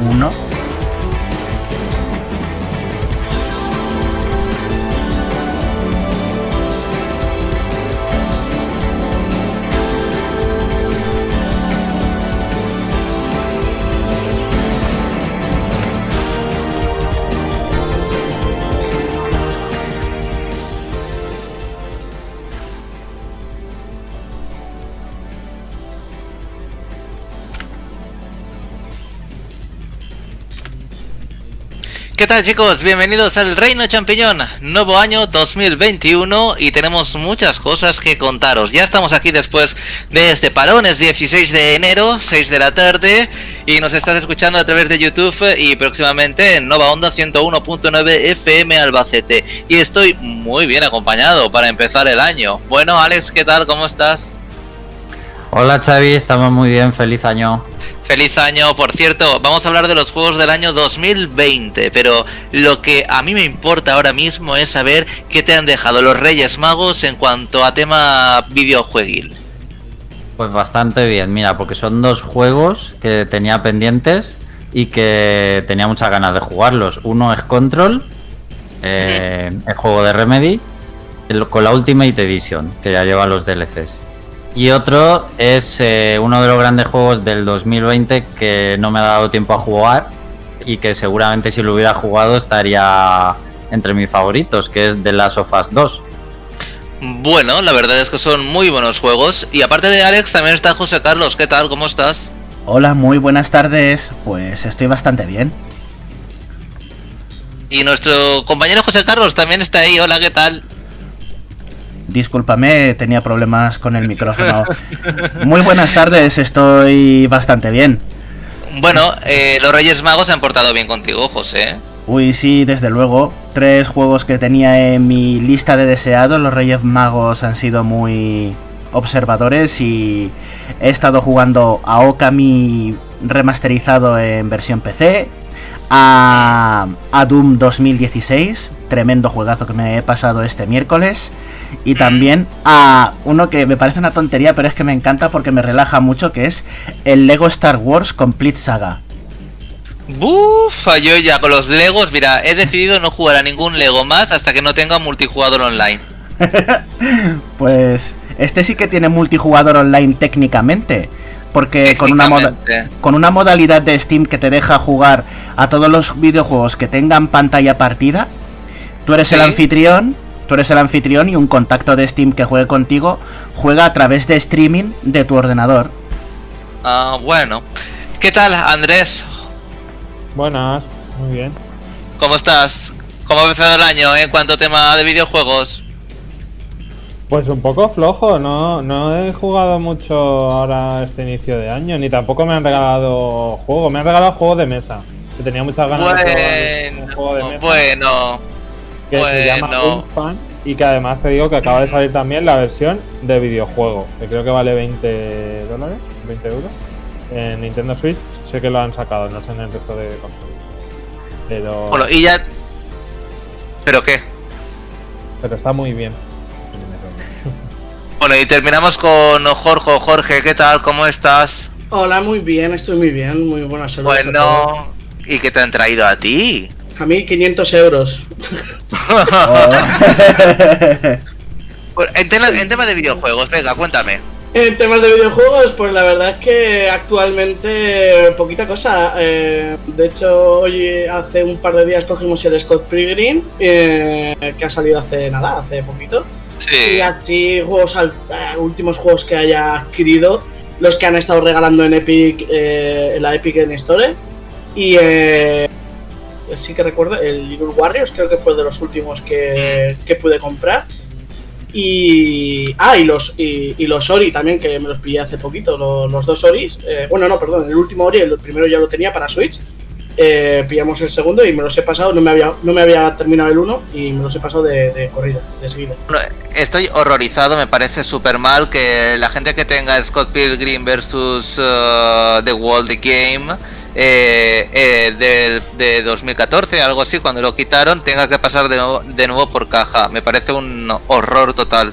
1 ¿Qué tal chicos? Bienvenidos al Reino Champiñón, nuevo año 2021 y tenemos muchas cosas que contaros. Ya estamos aquí después de este parón, es 16 de enero, 6 de la tarde y nos estás escuchando a través de YouTube y próximamente en Nova Onda 101.9 FM Albacete. Y estoy muy bien acompañado para empezar el año. Bueno Alex, ¿qué tal? ¿Cómo estás? Hola Xavi, estamos muy bien, feliz año. Feliz año, por cierto, vamos a hablar de los juegos del año 2020, pero lo que a mí me importa ahora mismo es saber qué te han dejado los Reyes Magos en cuanto a tema videojueguil. Pues bastante bien, mira, porque son dos juegos que tenía pendientes y que tenía muchas ganas de jugarlos. Uno es Control, eh, el juego de Remedy, con la Ultimate Edition, que ya lleva los DLCs. Y otro es eh, uno de los grandes juegos del 2020 que no me ha dado tiempo a jugar y que seguramente si lo hubiera jugado estaría entre mis favoritos, que es The Last of Us 2. Bueno, la verdad es que son muy buenos juegos. Y aparte de Alex, también está José Carlos. ¿Qué tal? ¿Cómo estás? Hola, muy buenas tardes. Pues estoy bastante bien. Y nuestro compañero José Carlos también está ahí. Hola, ¿qué tal? Discúlpame, tenía problemas con el micrófono. Muy buenas tardes, estoy bastante bien. Bueno, eh, los Reyes Magos se han portado bien contigo, José. Uy, sí, desde luego. Tres juegos que tenía en mi lista de deseados. Los Reyes Magos han sido muy observadores y he estado jugando a Okami remasterizado en versión PC, a, a Doom 2016, tremendo juegazo que me he pasado este miércoles, y también a uno que me parece una tontería, pero es que me encanta porque me relaja mucho, que es el Lego Star Wars Complete Saga. Bufa, yo ya con los Legos, mira, he decidido no jugar a ningún Lego más hasta que no tenga multijugador online. pues este sí que tiene multijugador online técnicamente. Porque con una, con una modalidad de Steam que te deja jugar a todos los videojuegos que tengan pantalla partida, tú eres el anfitrión tú eres el anfitrión y un contacto de Steam que juegue contigo juega a través de streaming de tu ordenador. Ah, bueno. ¿Qué tal, Andrés? Buenas, muy bien. ¿Cómo estás? ¿Cómo ha empezado el año en cuanto a tema de videojuegos? Pues un poco flojo, no, no he jugado mucho ahora este inicio de año, ni tampoco me han regalado juego, me han regalado juego de mesa, que tenía muchas ganas de jugar un juego de mesa. Bueno, que se llama Fan y que además te digo que acaba de salir también la versión de videojuego, que creo que vale 20 dólares, 20 euros. En Nintendo Switch sé que lo han sacado, no sé en el resto de consolas. Pero... Bueno, y ya... ¿Pero qué? Pero está muy bien. Bueno, y terminamos con Jorge. Jorge, ¿qué tal? ¿Cómo estás? Hola, muy bien, estoy muy bien, muy buena salud. Bueno, ¿y qué te han traído a ti? A mí 500 euros. en, tema, de videojuegos, venga, cuéntame. En temas de videojuegos, pues la verdad es que actualmente poquita cosa. Eh, de hecho, hoy hace un par de días cogimos el Scott Pilgrim, eh, que ha salido hace nada, hace poquito. Sí. Y así, juegos eh, últimos juegos que haya adquirido, los que han estado regalando en Epic, en la Epic en Store. Y sí que recuerdo, el Little Warriors creo que fue de los últimos que, que pude comprar. Y. Ah, y los, y, los Ori también, que me los pillé hace poquito, los, dos Oris. Eh, bueno, no, perdón, el último Ori, el primero ya lo tenía para Switch. Eh, pillamos el segundo y me los he pasado, no me había, no me había terminado el uno y me los he pasado de, de corrida, de seguida. estoy horrorizado, me parece súper mal que la gente que tenga Scott Pilgrim versus uh, The World Game eh, eh de, 2014, algo así, cuando lo quitaron, tenga que pasar de nuevo, de nuevo por caja. Me parece un horror total.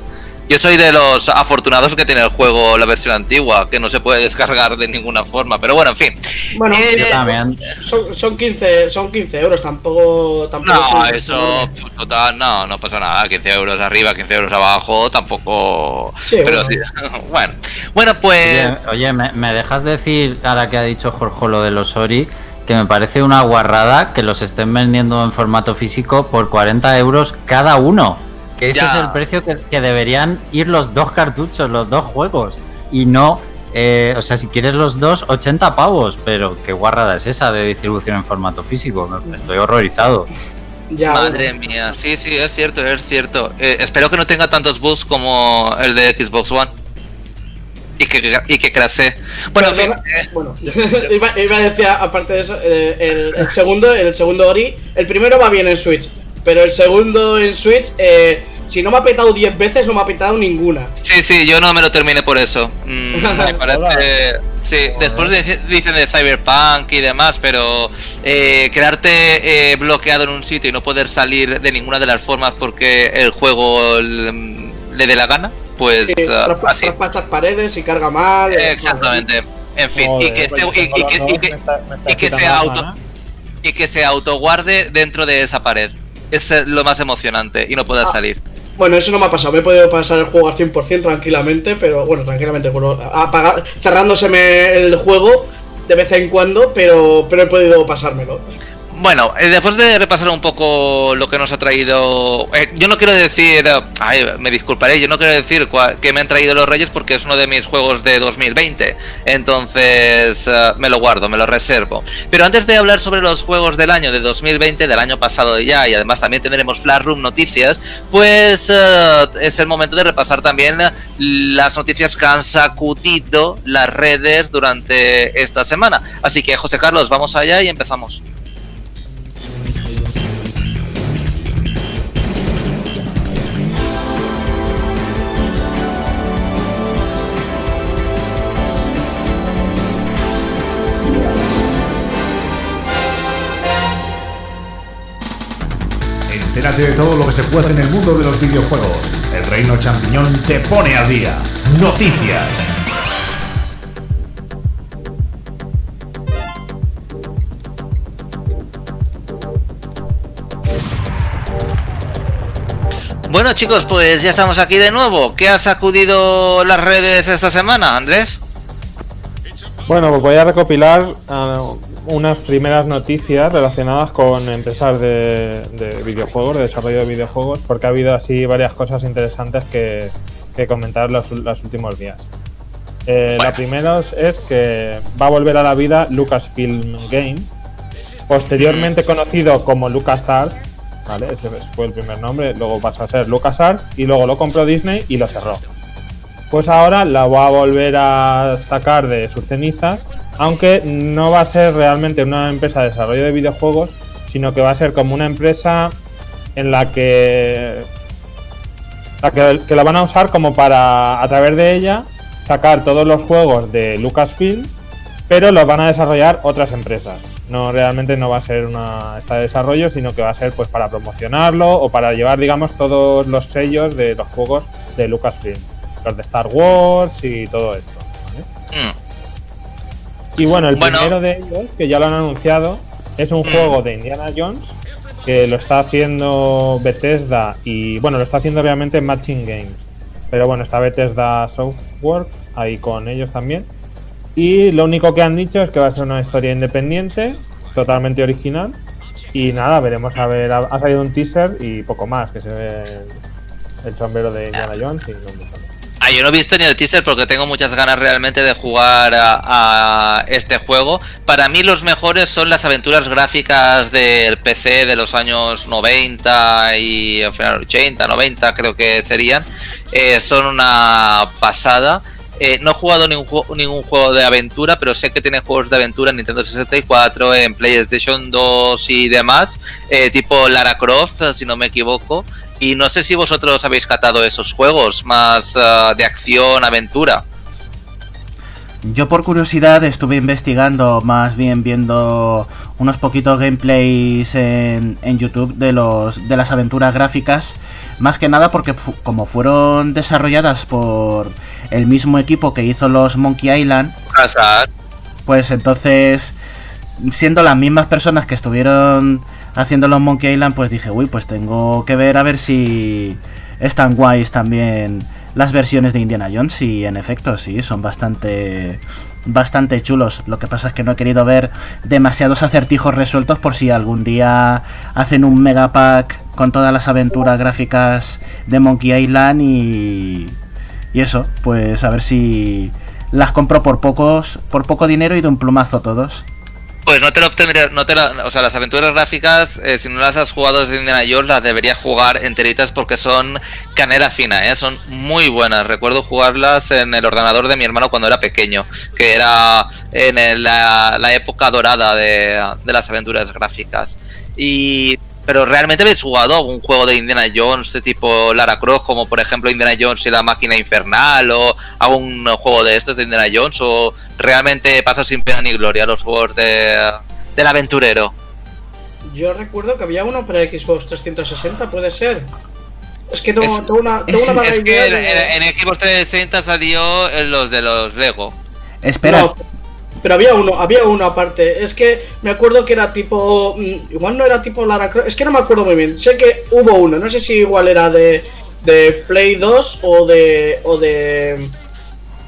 Yo soy de los afortunados que tiene el juego la versión antigua, que no se puede descargar de ninguna forma. Pero bueno, en fin. Bueno, eh, son, son, 15, son 15 euros, tampoco. tampoco no, eso, total, no, no pasa nada. 15 euros arriba, 15 euros abajo, tampoco. pero bueno. sí. bueno. bueno, pues. Oye, ¿me, ¿me, dejas decir, ahora que ha dicho Jorge lo de los Ori, que me parece una guarrada que los estén vendiendo en formato físico por 40 euros cada uno? Que ese es el precio que, deberían ir los dos cartuchos, los dos juegos. Y no, eh, o sea, si quieres los dos, 80 pavos. Pero qué guarrada es esa de distribución en formato físico. Me estoy horrorizado. Madre mía, sí, sí, es cierto, es cierto. Eh, espero que no tenga tantos bugs como el de Xbox One. Y que, y que crase. Bueno, en fin. Eh. Bueno, iba, a decir, aparte de eso, el, el, segundo, el segundo Ori, el primero va bien en Switch. Pero el segundo en Switch, eh, si no me ha petado 10 veces, no me ha petado ninguna. Sí, sí, yo no me lo terminé por eso. Mm, me parece. Sí, después dicen de Cyberpunk y demás, pero eh, quedarte eh, bloqueado en un sitio y no poder salir de ninguna de las formas porque el juego le dé la gana, pues. Sí, uh, así. paredes y carga mal. Exactamente. En fin, y que, y que sea auto. Y que se autoguarde dentro de esa pared es lo más emocionante y no puedas ah, salir. Bueno, eso no me ha pasado. Me he podido pasar el juego al 100% tranquilamente, pero bueno, tranquilamente, bueno, apagar, cerrándoseme el juego de vez en cuando, pero, pero he podido pasármelo. Bueno, eh, después de repasar un poco lo que nos ha traído, eh, yo no quiero decir, ay, me disculparé, yo no quiero decir que me han traído los Reyes porque es uno de mis juegos de 2020, entonces eh, me lo guardo, me lo reservo. Pero antes de hablar sobre los juegos del año de 2020, del año pasado ya, y además también tendremos Flash Room noticias, pues es el momento de repasar también las noticias que han sacudido las redes durante esta semana. Así que José Carlos, vamos allá y empezamos. Entérate de todo lo que se puede en el mundo de los videojuegos. El Reino Champiñón te pone al día. Noticias. Bueno chicos, pues ya estamos aquí de nuevo. ¿Qué ha sacudido las redes esta semana, Andrés? Bueno, pues voy a recopilar uh, unas primeras noticias relacionadas con empresas de, videojuegos, de desarrollo de videojuegos, porque ha habido así varias cosas interesantes que, comentar los, últimos días. Eh, la primera es que va a volver a la vida Lucasfilm Games, posteriormente conocido como LucasArts, ¿vale? Ese fue el primer nombre, luego pasó a ser LucasArts y luego lo compró Disney y lo cerró. Pues ahora la va a volver a sacar de sus cenizas aunque no va a ser realmente una empresa de desarrollo de videojuegos, sino que va a ser como una empresa en la que, la que, la van a usar como para, a través de ella, sacar todos los juegos de Lucasfilm, pero los van a desarrollar otras empresas. No realmente no va a ser una esta de desarrollo, sino que va a ser pues para promocionarlo o para llevar, digamos, todos los sellos de los juegos de Lucasfilm, los de Star Wars y todo esto. Mm. Y bueno, el primero de ellos, que ya lo han anunciado, es un mm. juego de Indiana Jones que lo está haciendo Bethesda y bueno, lo está haciendo realmente Matching Games. Pero bueno, está Bethesda Software ahí con ellos también. Y lo único que han dicho es que va a ser una historia independiente, totalmente original. Y nada, veremos a ver, ha, salido un teaser y poco más, que se ve el, sombrero de Indiana Jones y no Ah, yo no he visto ni el teaser porque tengo muchas ganas realmente de jugar a, este juego. Para mí los mejores son las aventuras gráficas del PC de los años 90 y al final 80, 90 creo que serían. Eh, son una pasada. Eh, no he jugado ningún, ningún juego de aventura, pero sé que tiene juegos de aventura en Nintendo 64, en PlayStation 2 y demás, eh, tipo Lara Croft, si no me equivoco. Y no sé si vosotros habéis catado esos juegos más uh, de acción, aventura. Yo por curiosidad estuve investigando, más bien viendo unos poquitos gameplays en, en YouTube de los de las aventuras gráficas, más que nada porque como fueron desarrolladas por el mismo equipo que hizo los Monkey Island, pues entonces siendo las mismas personas que estuvieron haciendo los Monkey Island, pues dije, uy, pues tengo que ver a ver si están guays también las versiones de Indiana Jones y en efecto sí, son bastante bastante chulos. Lo que pasa es que no he querido ver demasiados acertijos resueltos por si algún día hacen un mega pack con todas las aventuras gráficas de Monkey Island y y eso, pues a ver si las compro por pocos por poco dinero y de un plumazo todos. Pues no te lo obtendría, no te o sea, las aventuras gráficas, eh, si no las has jugado desde Indiana Jones, las deberías jugar enteritas porque son canera fina, ¿eh? son muy buenas. Recuerdo jugarlas en el ordenador de mi hermano cuando era pequeño, que era en la, época dorada de las aventuras gráficas. Y pero realmente habéis jugado un juego de Indiana Jones de tipo Lara Croft, como por ejemplo Indiana Jones y la máquina infernal, o algún juego de estos de Indiana Jones, o realmente pasa sin pena ni gloria los juegos de, del aventurero. Yo recuerdo que había uno para Xbox 360, puede ser. Es que tengo, una, tengo una Es que en, Xbox 360 salió los de los Lego. Espera, pero había uno, había uno aparte. Es que me acuerdo que era tipo. Mm, igual no era tipo Lara Croft. Es que no me acuerdo muy bien. Sé que hubo uno. No sé si igual era de, de Play 2 o de. o de.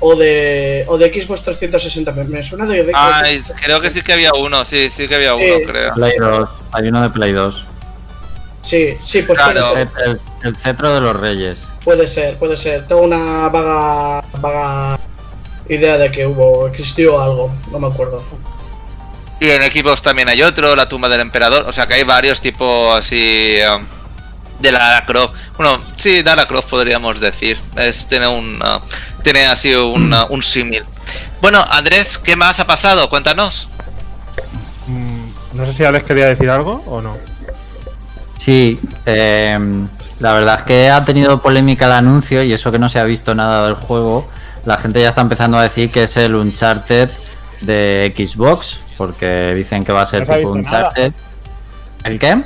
O de, o de Xbox 360, me suena de... Ay, creo que sí que había uno, sí, sí que había uno, creo. Play 2, hay uno de Play 2. Sí, sí, pues claro. El, el, cetro de los reyes. Puede ser, puede ser. Tengo una vaga, vaga idea de que hubo, existió algo, no me acuerdo. Y en equipos también hay otro, la tumba del emperador, o sea que hay varios tipos así um, de Lara Croft. Bueno, sí, Lara Croft podríamos decir. Es, tiene un uh, tiene así un, uh, un símil. Bueno, Andrés, ¿qué más ha pasado? Cuéntanos. Mm, no sé si Alex quería decir algo o no. Sí, em, la verdad es que ha tenido polémica el anuncio y eso que no se ha visto nada del juego la gente ya está empezando a decir que es el Uncharted de Xbox, porque dicen que va a ser tipo Uncharted. ¿El qué?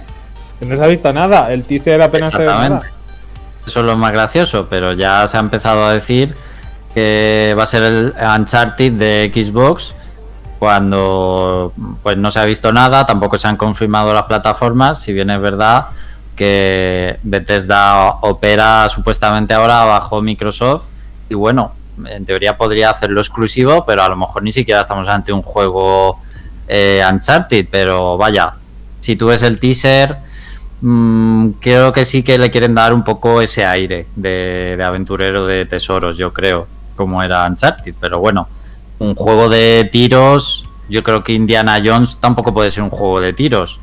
Que no se ha visto nada, el teaser apenas se Eso es lo más gracioso, pero ya se ha empezado a decir que va a ser el Uncharted de Xbox cuando pues no se ha visto nada, tampoco se han confirmado las plataformas, si bien es verdad que Bethesda opera supuestamente ahora bajo Microsoft y bueno, en teoría podría hacerlo exclusivo, pero a lo mejor ni siquiera estamos ante un juego eh, Uncharted, pero vaya, si tú ves el teaser, mm, creo que sí que le quieren dar un poco ese aire de, de, aventurero de tesoros, yo creo, como era Uncharted, pero bueno, un juego de tiros, yo creo que Indiana Jones tampoco puede ser un juego de tiros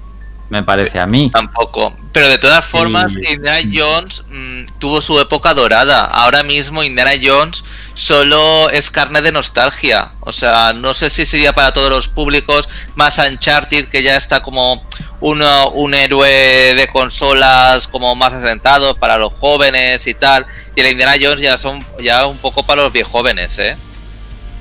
me parece a mí. Tampoco. Pero de todas formas, Indiana Jones mm, tuvo su época dorada. Ahora mismo Indiana Jones solo es carne de nostalgia. O sea, no sé si sería para todos los públicos más Uncharted, que ya está como uno, un héroe de consolas como más asentado para los jóvenes y tal. Y el Indiana Jones ya son ya un poco para los viejos jóvenes, ¿eh?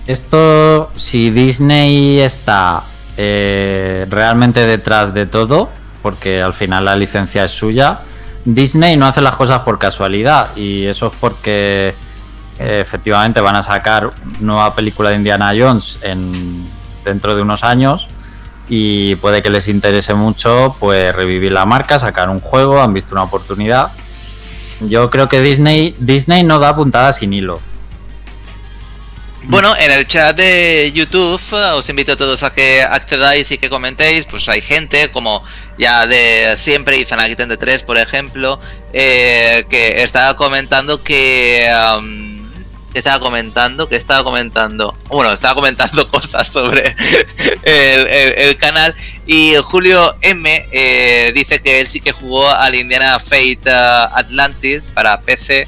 Esto, si Disney está eh, realmente detrás de todo, porque al final la licencia es suya. Disney no hace las cosas por casualidad y eso es porque eh, efectivamente van a sacar nueva película de Indiana Jones en, dentro de unos años y puede que les interese mucho pues revivir la marca, sacar un juego, han visto una oportunidad. Yo creo que Disney Disney no da puntada sin hilo. Bueno, en el chat de YouTube os invito a todos a que accedáis y que comentéis. Pues hay gente como ya de siempre, y de 3, por ejemplo, eh, que estaba comentando que. estaba comentando, que estaba comentando, bueno, estaba comentando cosas sobre el, canal y Julio M eh, dice que él sí que jugó al Indiana Fate Atlantis para PC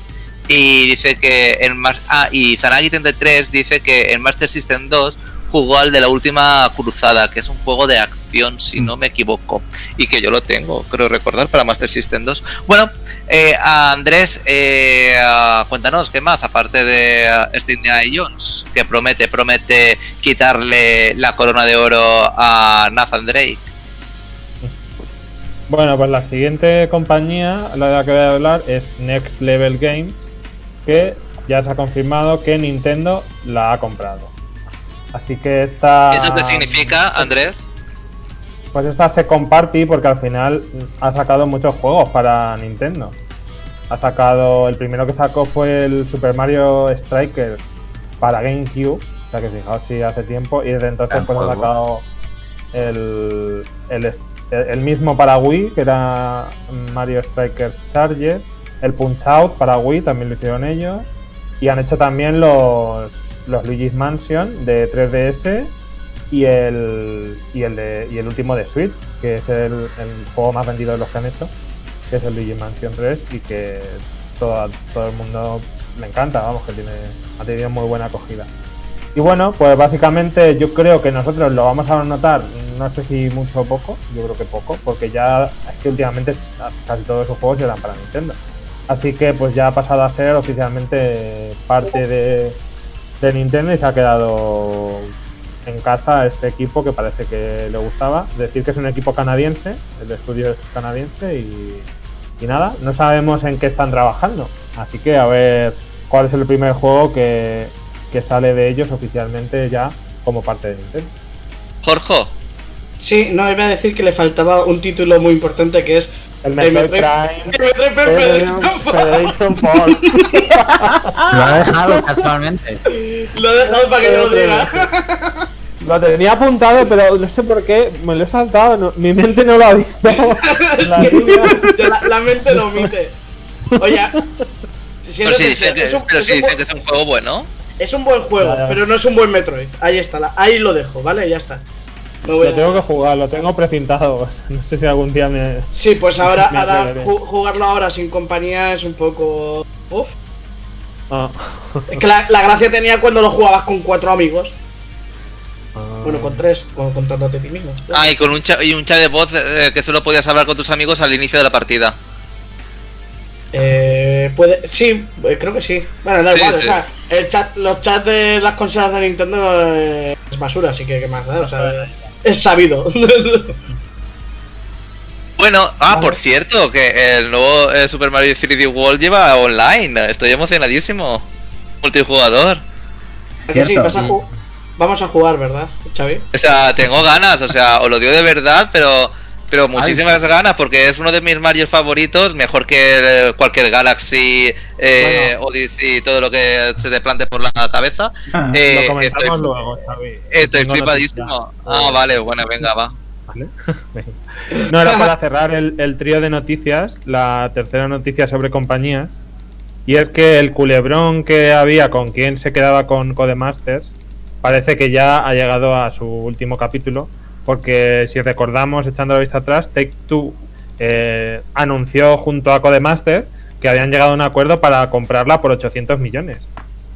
y dice que en ah, y Zanagi 33 dice que en Master System 2 jugó al de la última cruzada, que es un juego de acción, si no me equivoco, y que yo lo tengo, creo recordar, para Master System 2. Bueno, eh, Andrés, eh, cuéntanos, ¿qué más? Aparte de uh, Jones, que promete, promete quitarle la corona de oro a Nathan Drake. Bueno, pues la siguiente compañía, la de la que voy a hablar, es Next Level Games, que ya se ha confirmado que Nintendo la ha comprado. Así que esta. ¿Eso qué significa, Andrés? Pues esta se comparte porque al final ha sacado muchos juegos para Nintendo. Ha sacado. El primero que sacó fue el Super Mario Striker para GameCube. O sea que fijaos si hace tiempo. Y desde entonces pues ha sacado el, el, el, mismo para Wii, que era Mario Strikers Charger. El Punch Out para Wii también lo hicieron ellos. Y han hecho también los, los Luigi's Mansion de 3DS y el, y el, de, y el último de Switch, que es el, juego más vendido de los que han hecho, que es el Luigi's Mansion 3 y que todo, todo el mundo le encanta, vamos, que tiene, ha tenido muy buena acogida. Y bueno, pues básicamente yo creo que nosotros lo vamos a notar, no sé si mucho o poco, yo creo que poco, porque ya es que últimamente casi todos esos juegos llegan para Nintendo. Así que pues ya ha pasado a ser oficialmente parte de, Nintendo y se ha quedado en casa este equipo que parece que le gustaba. Decir que es un equipo canadiense, el estudio es canadiense y, nada, no sabemos en qué están trabajando. Así que a ver cuál es el primer juego que, que sale de ellos oficialmente ya como parte de Nintendo. Jorge. Sí, no, iba a decir que le faltaba un título muy importante que es el Metroid Prime. Federation Force. Lo ha dejado casualmente. Lo he dejado para que yo lo diga. Lo tenía apuntado, pero no sé por qué me lo he saltado. mi mente no lo ha visto. la, la, mente lo omite. Oye, si pero si dice que es un, pero si dice que es un juego bueno. Es un buen juego, pero no es un buen Metroid. Ahí está, ahí lo dejo, ¿vale? Ya está. Lo tengo que jugar, lo tengo precintado. No sé si algún día me. Sí, pues ahora, jugarlo ahora sin compañía es un poco. Uf. Ah. Es que la, gracia tenía cuando lo jugabas con cuatro amigos. Ah. Bueno, con tres, contándote a ti mismo. Ah, y con un, chat, y un chat de voz eh, que solo podías hablar con tus amigos al inicio de la partida. Eh, puede, sí, eh, creo que sí. Bueno, da igual, o sea, el chat, los chats de las consolas de Nintendo eh, es basura, así que qué más da, o sea es sabido. Bueno, ah, por cierto, que el nuevo eh, Super Mario 3D World lleva online. Estoy emocionadísimo. Multijugador. Sí, vamos a jugar, ¿verdad, Xavi? O sea, tengo ganas, o sea, os lo digo de verdad, pero pero muchísimas ganas porque es uno de mis Mario favoritos, mejor que eh, cualquier Galaxy, eh, Odyssey, todo lo que se te plante por la cabeza. Eh, lo estoy, luego, Estoy flipadísimo. Ah, vale, bueno, venga, va. no, era para cerrar el, el trío de noticias, la tercera noticia sobre compañías. Y es que el culebrón que había con quien se quedaba con Codemasters parece que ya ha llegado a su último capítulo porque si recordamos, echando la vista atrás, Take Two eh, anunció junto a Codemaster que habían llegado a un acuerdo para comprarla por 800 millones.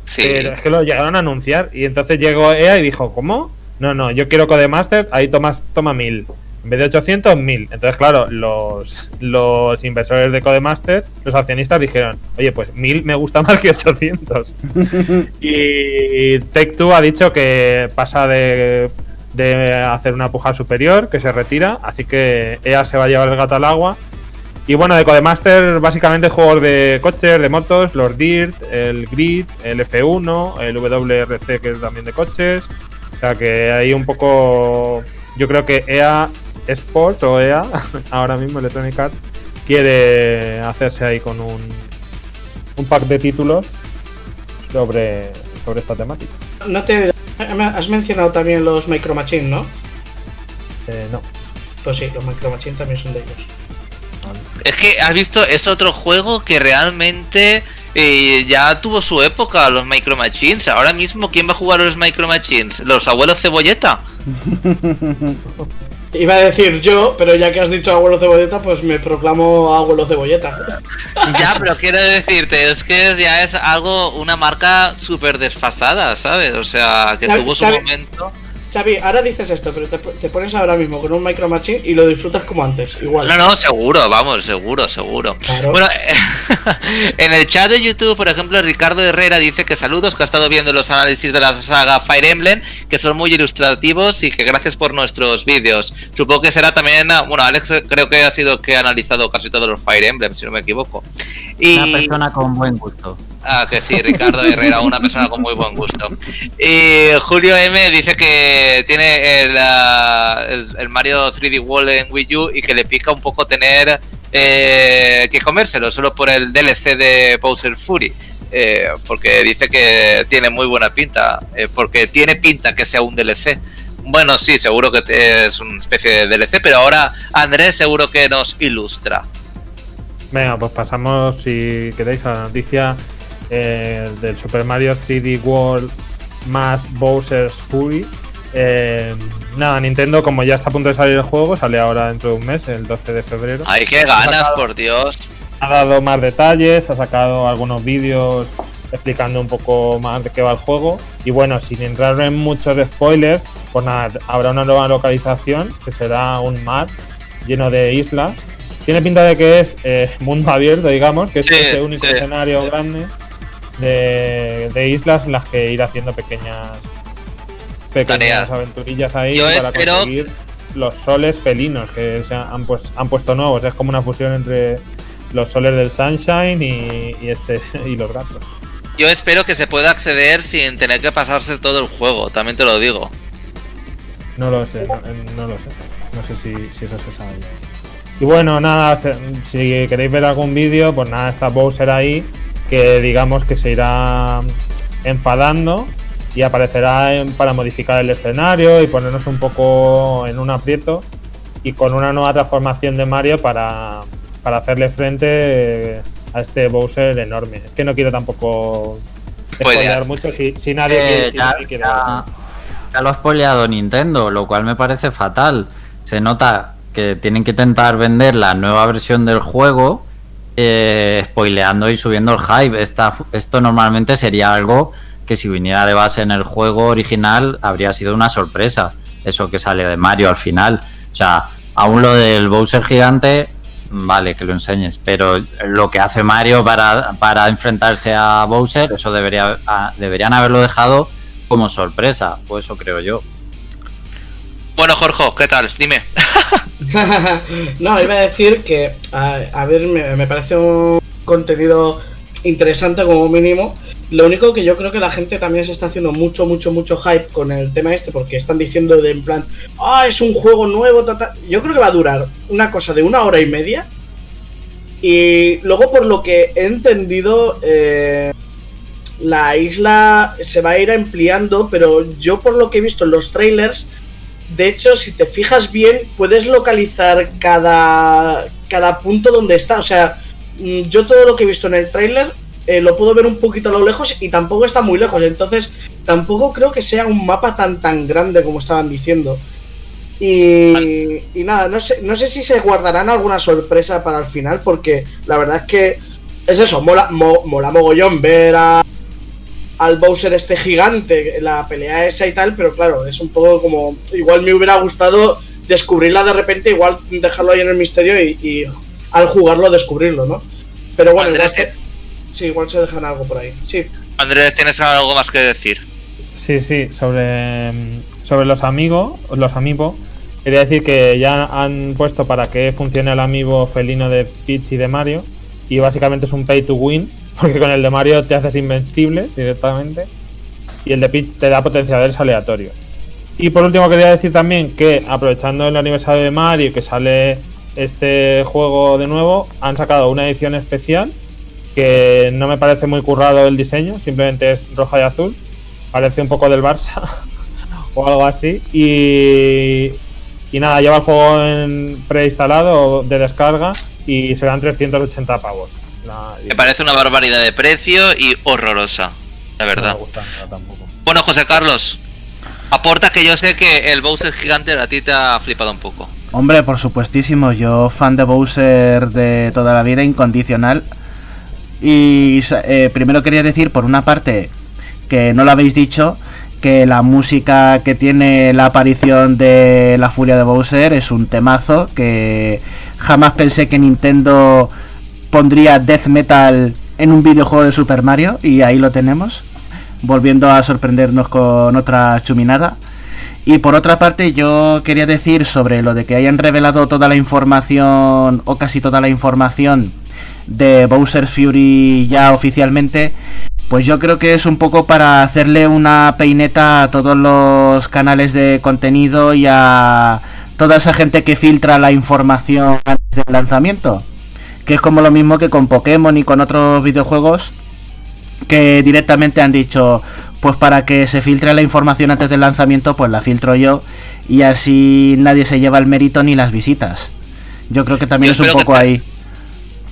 Sí. Pero es que lo llegaron a anunciar y entonces llegó EA y dijo, ¿cómo? No, no, yo quiero Codemaster, ahí tomas, toma 1000. En vez de 800, 1000. Entonces, claro, los, los inversores de Codemaster, los accionistas dijeron, oye, pues 1000 me gusta más que 800. y Take Two ha dicho que pasa de de hacer una puja superior, que se retira, así que ella se va a llevar el gato al agua. Y bueno, de Codemaster, básicamente juegos de coches, de motos, los Dirt, el Grid, el F1, el WRC, que es también de coches. O sea que hay un poco. Yo creo que EA Sports o EA, ahora mismo Electronic Arts, quiere hacerse ahí con un, un pack de títulos sobre, sobre esta temática. No te Has mencionado también los Micro Machine, ¿no? Eh, no. Pues sí, los Micro Machine también son de ellos. Es que has visto, es otro juego que realmente eh, ya tuvo su época, los Micro Machines. Ahora mismo, ¿quién va a jugar a los Micro Machines? ¿Los abuelos cebolleta? Iba a decir yo, pero ya que has dicho abuelo cebolleta, pues me proclamo abuelo cebolleta. Ya, pero quiero decirte, es que ya es algo, una marca súper desfasada, ¿sabes? O sea, que tuvo su momento. Xavi, ahora dices esto, pero te, pones ahora mismo con un Micro Machine y lo disfrutas como antes, igual. No, no, seguro, vamos, seguro, seguro. Bueno, en el chat de YouTube, por ejemplo, Ricardo Herrera dice que saludos, que ha estado viendo los análisis de la saga Fire Emblem, que son muy ilustrativos y que gracias por nuestros vídeos. Supongo que será también, ah, bueno, Alex creo que ha sido que ha analizado casi todos los Fire Emblem, si no me equivoco. Y... Una persona con buen gusto. Ah, que sí, Ricardo Herrera, una persona con muy buen gusto. Y Julio M dice que tiene el, ah, Mario 3D World en Wii U y que le pica un poco tener eh, que comérselo solo por el DLC de Bowser Fury. Eh, porque dice que tiene muy buena pinta, eh, porque tiene pinta que sea un DLC. Bueno, sí, seguro que es una especie de DLC, pero ahora Andrés seguro que nos ilustra. Venga, pues pasamos, si queréis, a la noticia eh, del Super Mario 3D World más Bowser's Fury. Eh, nada, Nintendo, como ya está a punto de salir el juego, sale ahora dentro de un mes, el 12 de febrero. ¡Ay, qué ganas, por Dios! Ha dado más detalles, ha sacado algunos vídeos explicando un poco más de qué va el juego. Y bueno, sin entrar en muchos spoilers, pues nada, habrá una nueva localización que será un mar lleno de islas. Tiene pinta de que es eh, mundo abierto, digamos, que es ese único escenario grande de, islas en las que ir haciendo pequeñas pequeñas aventurillas ahí para conseguir los soles felinos que se han, pues, han puesto nuevos. Es como una fusión entre los soles del Sunshine y, este y los gatos. Yo espero que se pueda acceder sin tener que pasarse todo el juego, también te lo digo. No lo sé, no, lo sé. No sé si, si, eso se sabe. Y bueno, nada, si queréis ver algún vídeo, pues nada, está Bowser ahí que digamos que se irá enfadando y aparecerá para modificar el escenario y ponernos un poco en un aprieto y con una nueva transformación de Mario para, hacerle frente eh, a este Bowser enorme. Es que no quiero tampoco spoilear mucho si, nadie, eh, quiere, ya, ya lo ha spoileado Nintendo, lo cual me parece fatal. Se nota que tienen que intentar vender la nueva versión del juego eh, spoileando y subiendo el hype. esto normalmente sería algo que si viniera de base en el juego original habría sido una sorpresa. Eso que sale de Mario al final. O sea, aún lo del Bowser gigante, vale, que lo enseñes. Pero lo que hace Mario para, para enfrentarse a Bowser, eso debería, deberían haberlo dejado como sorpresa. Pues eso creo yo. Bueno, Jorge, ¿qué tal? Dime. no, iba a decir que, a, ver, me, parece un contenido interesante como mínimo. Lo único que yo creo que la gente también se está haciendo mucho, mucho, mucho hype con el tema este, porque están diciendo de en plan, ah, es un juego nuevo, Yo creo que va a durar una cosa de una hora y media. Y luego, por lo que he entendido, eh, la isla se va a ir ampliando, pero yo por lo que he visto en los trailers, de hecho, si te fijas bien, puedes localizar cada, cada punto donde está. O sea, mm, yo todo lo que he visto en el tráiler eh, lo puedo ver un poquito a lo lejos y tampoco está muy lejos. Entonces, tampoco creo que sea un mapa tan tan grande como estaban diciendo. Y, y nada, no sé, no sé si se guardarán alguna sorpresa para el final, porque la verdad es que es eso, mola, mola mogollón ver a, al Bowser este gigante, la pelea esa y tal, pero claro, es un poco como. Igual me hubiera gustado descubrirla de repente, igual dejarlo ahí en el misterio y, al jugarlo descubrirlo, ¿no? Pero bueno, igual sí, igual se dejan algo por ahí. Sí. Andrés, ¿tienes algo más que decir? Sí, sí, sobre, sobre los amigos, los amigos. Quería decir que ya han puesto para que funcione el amigo felino de Peach y de Mario. Y básicamente es un pay to win porque con el de Mario te haces invencible directamente. Y el de Peach te da potenciadores aleatorios. Y por último quería decir también que aprovechando el aniversario de Mario que sale este juego de nuevo, han sacado una edición especial que no me parece muy currado el diseño, simplemente es roja y azul. Parece un poco del Barça o algo así. Y, y nada, lleva el juego en preinstalado de descarga y serán 380 pavos. Me parece una barbaridad de precio y horrorosa, la verdad. Bueno, José Carlos, aporta que yo sé que el Bowser gigante a ti te ha flipado un poco. Hombre, por supuestísimo, yo fan de Bowser de toda la vida, incondicional. Y eh, primero quería decir, por una parte, que no lo habéis dicho, que la música que tiene la aparición de la furia de Bowser es un temazo que jamás pensé que Nintendo pondría death metal en un videojuego de Super Mario y ahí lo tenemos, volviendo a sorprendernos con otra chuminada. Y por otra parte, yo quería decir sobre lo de que hayan revelado toda la información, o casi toda la información, de Bowser Fury ya oficialmente, pues yo creo que es un poco para hacerle una peineta a todos los canales de contenido y a toda esa gente que filtra la información antes del lanzamiento. Que es como lo mismo que con Pokémon y con otros videojuegos que directamente han dicho, pues para que se filtre la información antes del lanzamiento, pues la filtro yo y así nadie se lleva el mérito ni las visitas. Yo creo que también es un poco ahí.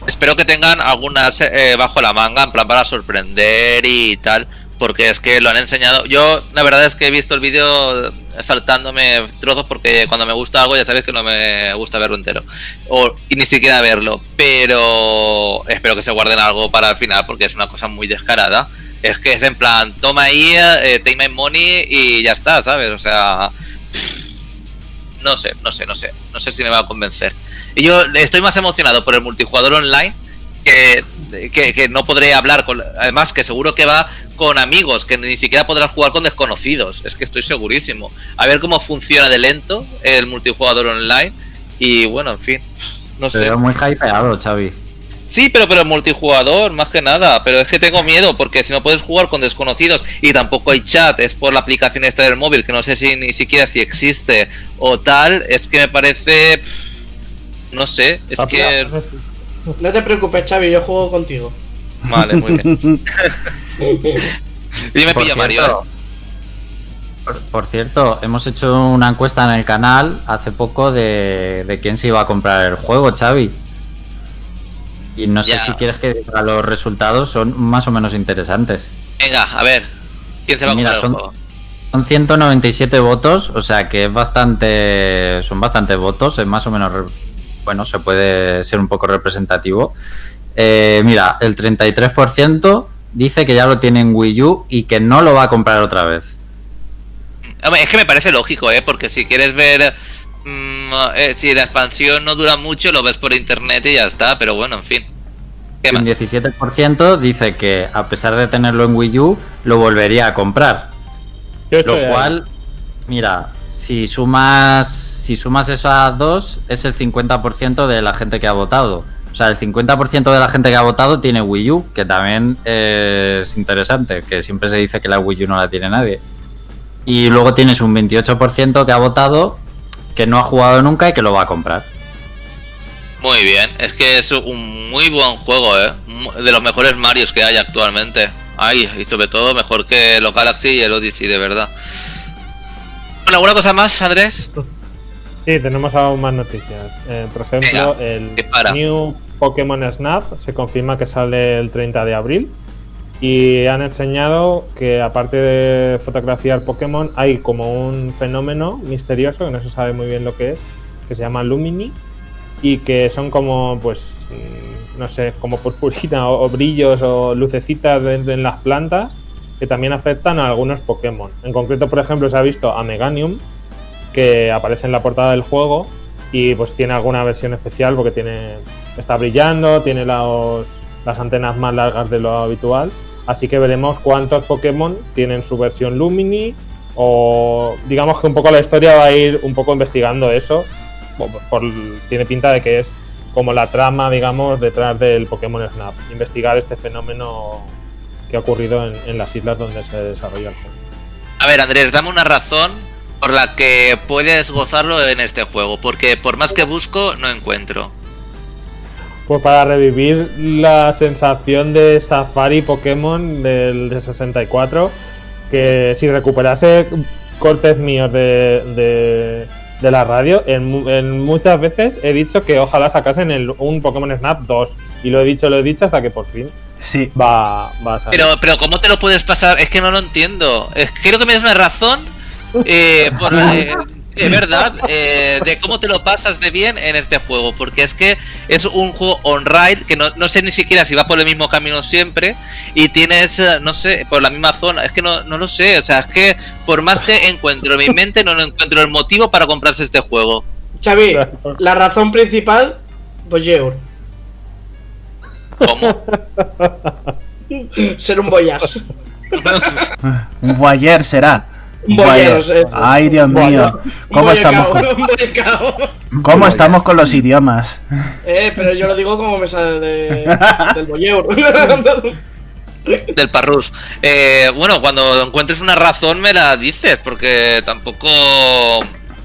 Espero que tengan algunas eh, bajo la manga, en plan para sorprender y tal, porque es que lo han enseñado. Yo, la verdad es que he visto el vídeo saltándome trozos porque cuando me gusta algo ya sabes que no me gusta verlo entero o y ni siquiera verlo pero espero que se guarden algo para el final porque es una cosa muy descarada es que es en plan, toma ahí, eh, take my money y ya está, ¿sabes? O sea, no sé, no sé, no sé, no sé si me va a convencer. Y yo estoy más emocionado por el multijugador online que, que, no podré hablar con. Además, que seguro que va con amigos, que ni siquiera podrás jugar con desconocidos. Es que estoy segurísimo. A ver cómo funciona de lento el multijugador online. Y bueno, en fin, no sé. muy hypeado, Xavi. Sí, pero pero multijugador, más que nada. Pero es que tengo miedo, porque si no puedes jugar con desconocidos y tampoco hay chat, es por la aplicación esta del móvil, que no sé si ni siquiera si existe o tal, es que me parece. no sé, es que. No te preocupes, Xavi, yo juego contigo. Vale, muy bien. Dime por Mario. Por, cierto, hemos hecho una encuesta en el canal hace poco de, de quién se iba a comprar el juego, Xavi. Y no sé si quieres que diga los resultados, son más o menos interesantes. Venga, a ver, ¿quién se va a Mira, son, son 197 votos, o sea que es bastante, son bastantes votos, es más o menos, bueno, se puede ser un poco representativo. Eh, mira, el 33% dice que ya lo tiene en Wii U y que no lo va a comprar otra vez. Es que me parece lógico, ¿eh? Porque si quieres ver Mm, eh, si la expansión no dura mucho, lo ves por internet y ya está, pero bueno, en fin. Un 17% dice que a pesar de tenerlo en Wii U, lo volvería a comprar. Lo cual, mira, si sumas, si sumas eso a dos, es el 50% de la gente que ha votado. O sea, el 50% de la gente que ha votado tiene Wii U, que también es interesante, que siempre se dice que la Wii U no la tiene nadie. Y luego tienes un 28% que ha votado que no ha jugado nunca y que lo va a comprar. Muy bien, es que es un muy buen juego, ¿eh? De los mejores Marios que hay actualmente. Ay, y sobre todo mejor que los Galaxy y el Odyssey, de verdad. Bueno, ¿alguna cosa más, Andrés? Sí, tenemos aún más noticias. Eh, por ejemplo, el New Pokémon Snap se confirma que sale el 30 de abril. Y han enseñado que aparte de fotografiar Pokémon, hay como un fenómeno misterioso, que no se sabe muy bien lo que es, que se llama Lumini, y que son como, pues, mm, no sé, como purpurina o, brillos o lucecitas en, las plantas que también afectan a algunos Pokémon. En concreto, por ejemplo, se ha visto a Meganium, que aparece en la portada del juego y pues tiene alguna versión especial porque tiene está brillando, tiene las antenas más largas de lo habitual Así que veremos cuántos Pokémon tienen su versión Lumini o digamos que un poco la historia va a ir un poco investigando eso. tiene pinta de que es como la trama, digamos, detrás del Pokémon Snap. Investigar este fenómeno que ha ocurrido en, las islas donde se desarrolla el juego. A ver, Andrés, dame una razón por la que puedes gozarlo en este juego, porque por más que busco, no encuentro. Pues para revivir la sensación de Safari Pokémon del de 64, que si recuperase cortes míos de, de, la radio, en, muchas veces he dicho que ojalá sacasen el, un Pokémon Snap 2. Y lo he dicho, lo he dicho hasta que por fin sí. va, va a salir. Pero, pero ¿cómo te lo puedes pasar? Es que no lo entiendo. quiero que me des una razón eh, por, eh, Es verdad, eh, de cómo te lo pasas de bien en este juego, porque es que es un juego on-ride que no, sé ni siquiera si va por el mismo camino siempre y tienes, eh, no sé, por la misma zona, es que no, no lo sé, o sea, es que por más que encuentro en mi mente, no encuentro el motivo para comprarse este juego. Xavi, la razón principal, Voyeur. ¿Cómo? Ser un boyas. un voyeur será. Ay, Dios mío. ¿Cómo estamos con... ¿Cómo estamos con los idiomas? Eh, pero yo lo digo como me sale de... del boyeur. del parrus. Eh, bueno, cuando encuentres una razón me la dices, porque tampoco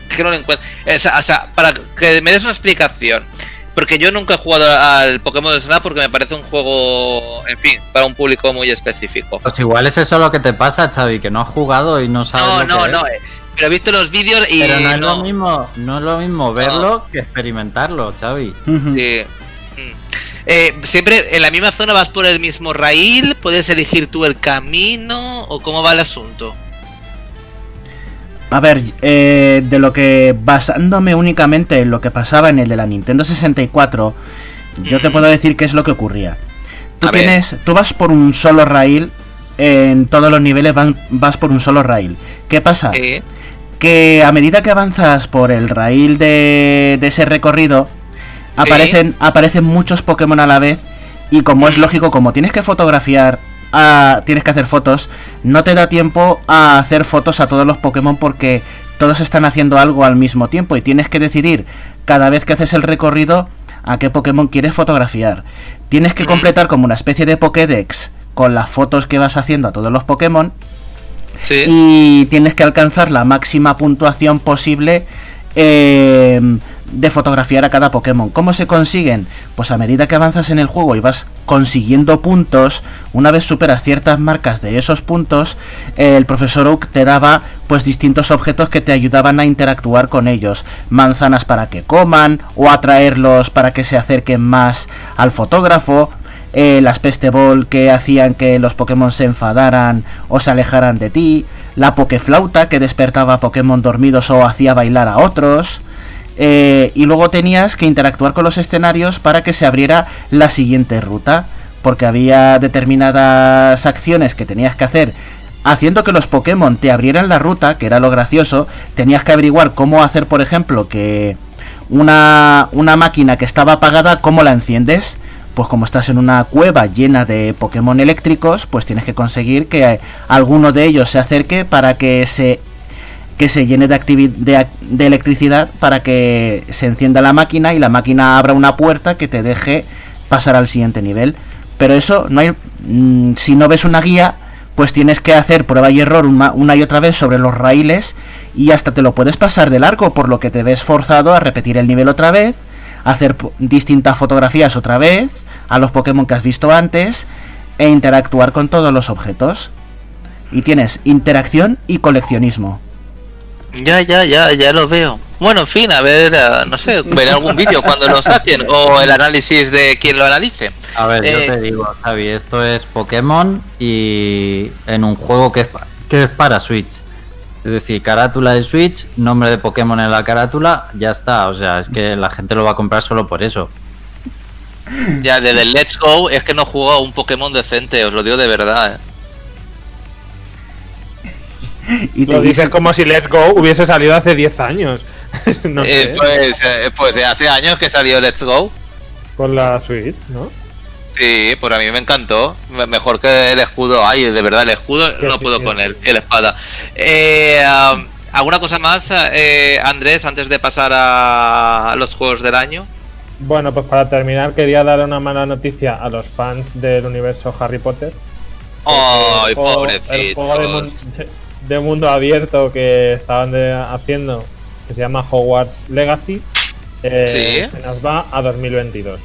que no lo encuentro. O sea, para que me des una explicación. Porque yo nunca he jugado al Pokémon Snap porque me parece un juego, en fin, para un público muy específico. Pues igual es eso lo que te pasa, Xavi, que no has jugado y no sabes. No, no, no. Eh, pero he visto los vídeos y. Pero no es, Lo, mismo, no es lo mismo verlo que experimentarlo, Xavi. Sí. Mm. Eh, siempre en la misma zona vas por el mismo rail, puedes elegir tú el camino o cómo va el asunto. A ver, eh, de lo que basándome únicamente en lo que pasaba en el de la Nintendo 64, yo te puedo decir qué es lo que ocurría. Tú tienes, tú vas por un solo rail, en todos los niveles vas por un solo rail. ¿Qué pasa? Que a medida que avanzas por el rail de, ese recorrido, aparecen, aparecen muchos Pokémon a la vez y como es lógico, como tienes que fotografiar tienes que hacer fotos, no te da tiempo a hacer fotos a todos los Pokémon porque todos están haciendo algo al mismo tiempo y tienes que decidir cada vez que haces el recorrido a qué Pokémon quieres fotografiar. Tienes que completar como una especie de Pokédex con las fotos que vas haciendo a todos los Pokémon. Y tienes que alcanzar la máxima puntuación posible eh, de fotografiar a cada Pokémon. ¿Cómo se consiguen? Pues a medida que avanzas en el juego y vas consiguiendo puntos, una vez superas ciertas marcas de esos puntos, el profesor Oak te daba pues distintos objetos que te ayudaban a interactuar con ellos. Manzanas para que coman o atraerlos para que se acerquen más al fotógrafo. Eh, las peste ball que hacían que los Pokémon se enfadaran o se alejaran de ti. La Pokeflauta que despertaba a Pokémon dormidos o hacía bailar a otros eh, y luego tenías que interactuar con los escenarios para que se abriera la siguiente ruta, porque había determinadas acciones que tenías que hacer haciendo que los Pokémon te abrieran la ruta, que era lo gracioso, tenías que averiguar cómo hacer, por ejemplo, que una, una máquina que estaba apagada, ¿cómo la enciendes? Pues como estás en una cueva llena de Pokémon eléctricos, pues tienes que conseguir que alguno de ellos se acerque para que se que se llene de, de, electricidad para que se encienda la máquina y la máquina abra una puerta que te deje pasar al siguiente nivel. Pero eso no hay. Mm, si no ves una guía, pues tienes que hacer prueba y error una, una, y otra vez sobre los raíles y hasta te lo puedes pasar de largo, por lo que te ves forzado a repetir el nivel otra vez, hacer distintas fotografías otra vez a los Pokémon que has visto antes e interactuar con todos los objetos. Y tienes interacción y coleccionismo. Ya, ya, ya, ya lo veo. Bueno, en fin, a ver, eh, no sé, ver algún vídeo cuando lo saquen o el análisis de quien lo analice. A ver, yo eh, te digo, Javi, esto es Pokémon y en un juego que es, que es para Switch. Es decir, carátula de Switch, nombre de Pokémon en la carátula, ya está. O sea, es que la gente lo va a comprar solo por eso. Ya, desde el Let's Go es que no jugó un Pokémon decente, os lo digo de verdad. Eh. Y Lo dices como si Let's Go hubiese salido hace 10 años. no eh, pues, eh, pues hace años que salió Let's Go. Con la Switch, ¿no? Sí, por a mí me encantó. Mejor que el escudo. Ay, de verdad, el escudo no puedo poner. Y la espada. Eh, ¿Alguna cosa más, Andrés, antes de pasar a los juegos del año? Bueno, pues para terminar quería dar una mala noticia a los fans del universo Harry Potter. ¡Ay, pobrecito! De mundo abierto que estaban haciendo, que se llama Hogwarts Legacy, eh, se nos va a 2022.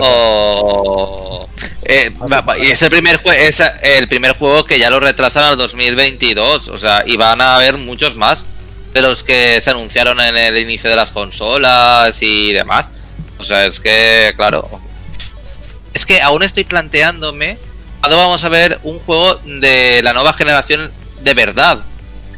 oh. Eh, y es el primer es el primer juego que ya lo retrasan al 2022, o sea, y van a haber muchos más de los que se anunciaron en el inicio de las consolas y demás. O sea, es que, claro, es que aún estoy planteándome cuando vamos a ver un juego de la nueva generación de verdad.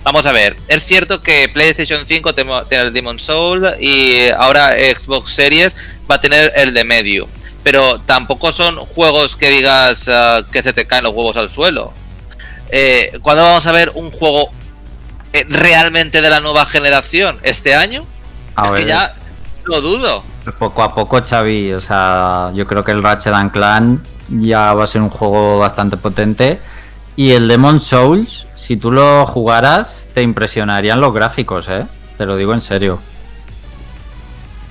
Vamos a ver, es cierto que PlayStation 5 tiene el Demon Soul y ahora Xbox Series va a tener el de medio. Pero tampoco son juegos que digas ah, que se te caen los huevos al suelo. Eh, ¿Cuándo vamos a ver un juego eh, realmente de la nueva generación? ¿Este año? es que ya lo dudo. Poco a poco, Xavi. O sea, yo creo que el Ratchet Clan ya va a ser un juego bastante potente. Y el Demon Souls, si tú lo jugaras, te impresionarían los gráficos, ¿eh? Te lo digo en serio.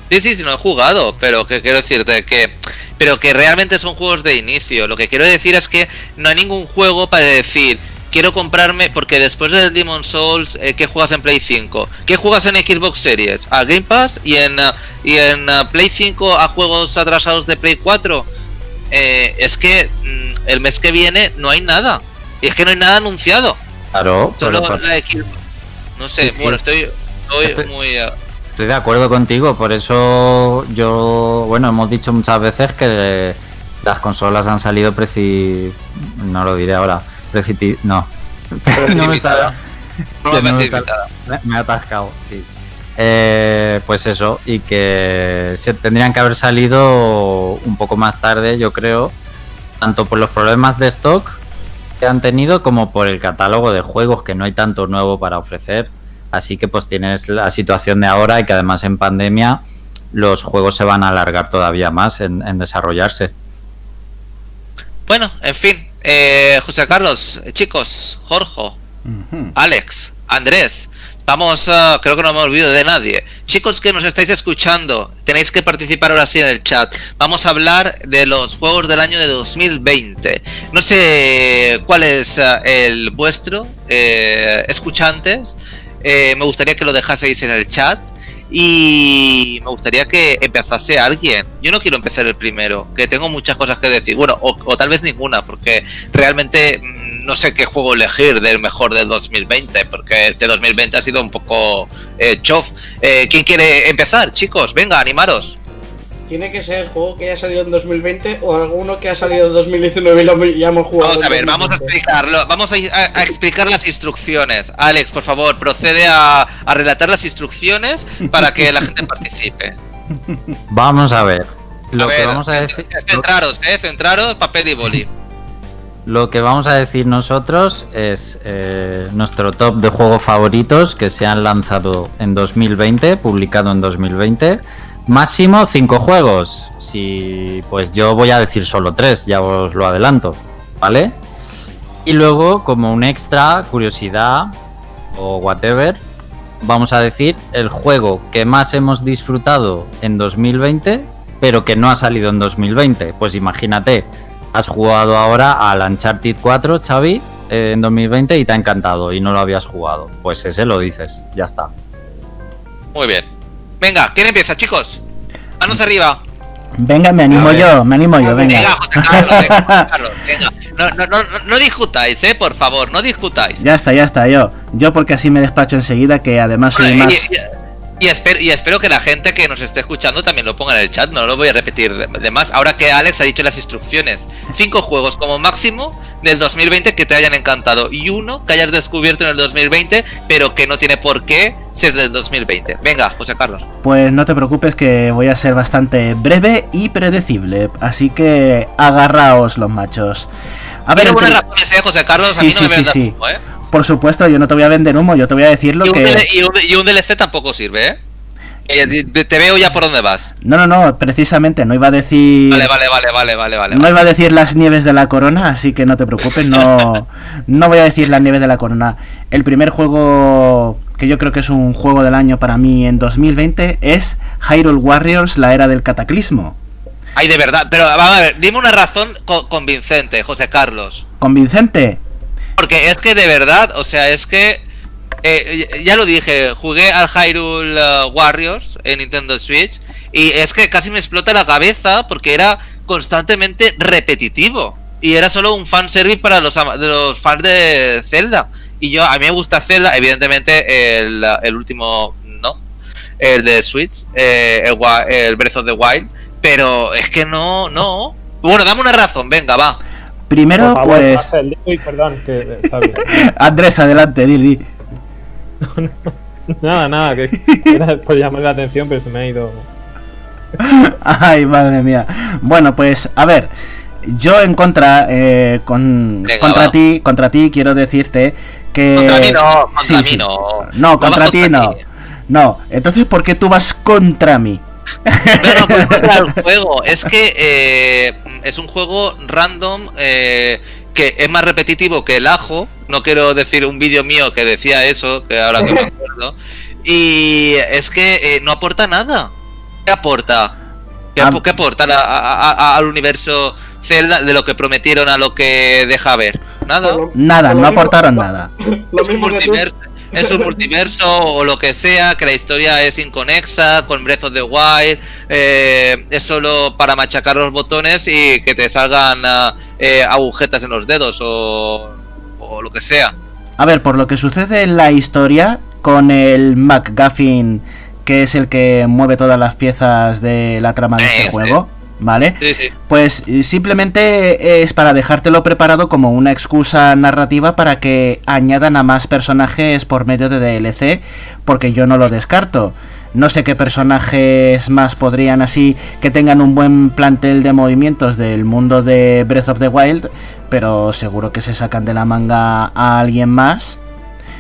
Sí, sí, sí, no he jugado, pero que quiero decirte que. Pero que realmente son juegos de inicio. Lo que quiero decir es que no hay ningún juego para decir, quiero comprarme, porque después del Demon Souls, eh, ¿qué juegas en Play 5? ¿Qué juegas en Xbox Series? ¿A Game Pass? ¿Y en, y en uh, Play 5 a juegos atrasados de Play 4? Eh, es que mm, el mes que viene no hay nada. Y es que no hay nada anunciado. Claro. Solo la Xbox. No sé, bueno, estoy, estoy, muy... Uh, estoy de acuerdo contigo, por eso yo, bueno, hemos dicho muchas veces que las consolas han salido preci... no lo diré ahora, Precipit... No. no me sale. me, ha atascado, sí. Eh, pues eso, y que se tendrían que haber salido un poco más tarde, yo creo, tanto por los problemas de stock que han tenido como por el catálogo de juegos, que no hay tanto nuevo para ofrecer. Así que pues tienes la situación de ahora y que además en pandemia los juegos se van a alargar todavía más en, en desarrollarse. Bueno, en fin, eh, José Carlos, chicos, Jorge, Alex, Andrés, vamos, uh, creo que no me olvido de nadie. Chicos que nos estáis escuchando, tenéis que participar ahora sí en el chat. Vamos a hablar de los juegos del año de 2020. No sé cuál es uh, el vuestro, eh, escuchantes. Eh, me gustaría que lo dejaseis en el chat. Y me gustaría que empezase alguien. Yo no quiero empezar el primero, que tengo muchas cosas que decir. Bueno, o, tal vez ninguna, porque realmente mm, no sé qué juego elegir del mejor del 2020, porque este 2020 ha sido un poco eh, chof. Eh, ¿Quién quiere empezar, chicos? Venga, animaros tiene que ser el juego que haya salido en 2020 o alguno que ha salido en 2019 y lo ya hemos jugado. Vamos a ver, vamos a explicarlo. Vamos a, explicar las instrucciones. Alex, por favor, procede a, relatar las instrucciones para que la gente participe. Vamos a ver. Lo que vamos a decir. Centraros, eh, centraros, papel y boli. Lo que vamos a decir nosotros es eh, nuestro top de juegos favoritos que se han lanzado en 2020, publicado en 2020 Máximo cinco juegos. Si pues yo voy a decir solo tres, ya os lo adelanto, ¿vale? Y luego, como un extra, curiosidad o whatever, vamos a decir el juego que más hemos disfrutado en 2020, pero que no ha salido en 2020. Pues imagínate, has jugado ahora al Uncharted 4, Xavi, eh, en 2020 y te ha encantado y no lo habías jugado. Pues ese lo dices, ya está. Muy bien. Venga, ¿quién empieza, chicos? Manos arriba. Venga, me animo yo, me animo yo, venga. Venga, José Carlos, venga, Carlos, venga. No, no, no, no discutáis, eh, por favor, no discutáis. Ya está, ya está, yo. Yo porque así me despacho enseguida, que además soy más... Y, espero, y espero que la gente que nos esté escuchando también lo ponga en el chat, no lo voy a repetir de más. Ahora que Alex ha dicho las instrucciones. Cinco juegos como máximo del 2020 que te hayan encantado y uno que hayas descubierto en el 2020 pero que no tiene por qué ser del 2020. Venga, José Carlos. Pues no te preocupes que voy a ser bastante breve y predecible, así que agarraos los machos. A ver, buenas razones, ¿eh, José Carlos, a mí no me sí, sí. Humo, ¿eh? Por supuesto, yo no te voy a vender humo, yo te voy a decir lo que... y, un, y un DLC tampoco sirve, ¿eh? Te veo ya por dónde vas. No, no, no, precisamente, no iba a decir. Vale, vale, vale, vale, vale, vale. No iba a decir las nieves de la corona, así que no te preocupes, no, no voy a decir las nieves de la corona. El primer juego que yo creo que es un juego del año para mí en 2020 es Hyrule Warriors, la era del cataclismo. Ay, de verdad, pero vamos a ver, dime una razón convincente, José Carlos. ¿Convincente? Porque es que de verdad, o sea, es que eh, ya lo dije, jugué al Hyrule uh, Warriors en Nintendo Switch y es que casi me explota la cabeza porque era constantemente repetitivo y era solo un fanservice para los, los fans de Zelda. Y yo, a mí me gusta Zelda, evidentemente el, último, ¿no? El de Switch, eh, el Breath of the Wild, pero es que no, no. Bueno, dame una razón, venga, va. Primero, pues. Andrés, adelante, Dili. nada, nada, que era por llamar la atención, pero se me ha ido. Ay, madre mía. Bueno, pues a ver, yo en contra, eh, con, contra ti, contra ti quiero decirte que... Contra mí no, contra mí no. No, contra ti no. No, entonces ¿por qué tú vas contra mí? No, contra el juego. Es que eh, es un juego random eh, que es más repetitivo que el ajo. No quiero decir un vídeo mío que decía eso, que ahora que me acuerdo. Y es que no aporta nada. ¿Qué aporta? ¿Qué, ah. aporta al universo Zelda de lo que prometieron a lo que deja ver? Nada. Nada, no aportaron nada. es, un multiverso, es un multiverso o lo que sea, que la historia es inconexa con Breath of the Wild, eh, es solo para machacar los botones y que te salgan ah, eh, agujetas en los dedos o, o lo que sea. A ver, por lo que sucede en la historia, con el MacGuffin que es el que mueve todas las piezas de la trama de este juego. ¿Vale? Sí, sí. Pues simplemente es para dejártelo preparado como una excusa narrativa para que añadan a más personajes por medio de DLC, porque yo no lo descarto. No sé qué personajes más podrían así que tengan un buen plantel de movimientos del mundo de Breath of the Wild, pero seguro que se sacan de la manga a alguien más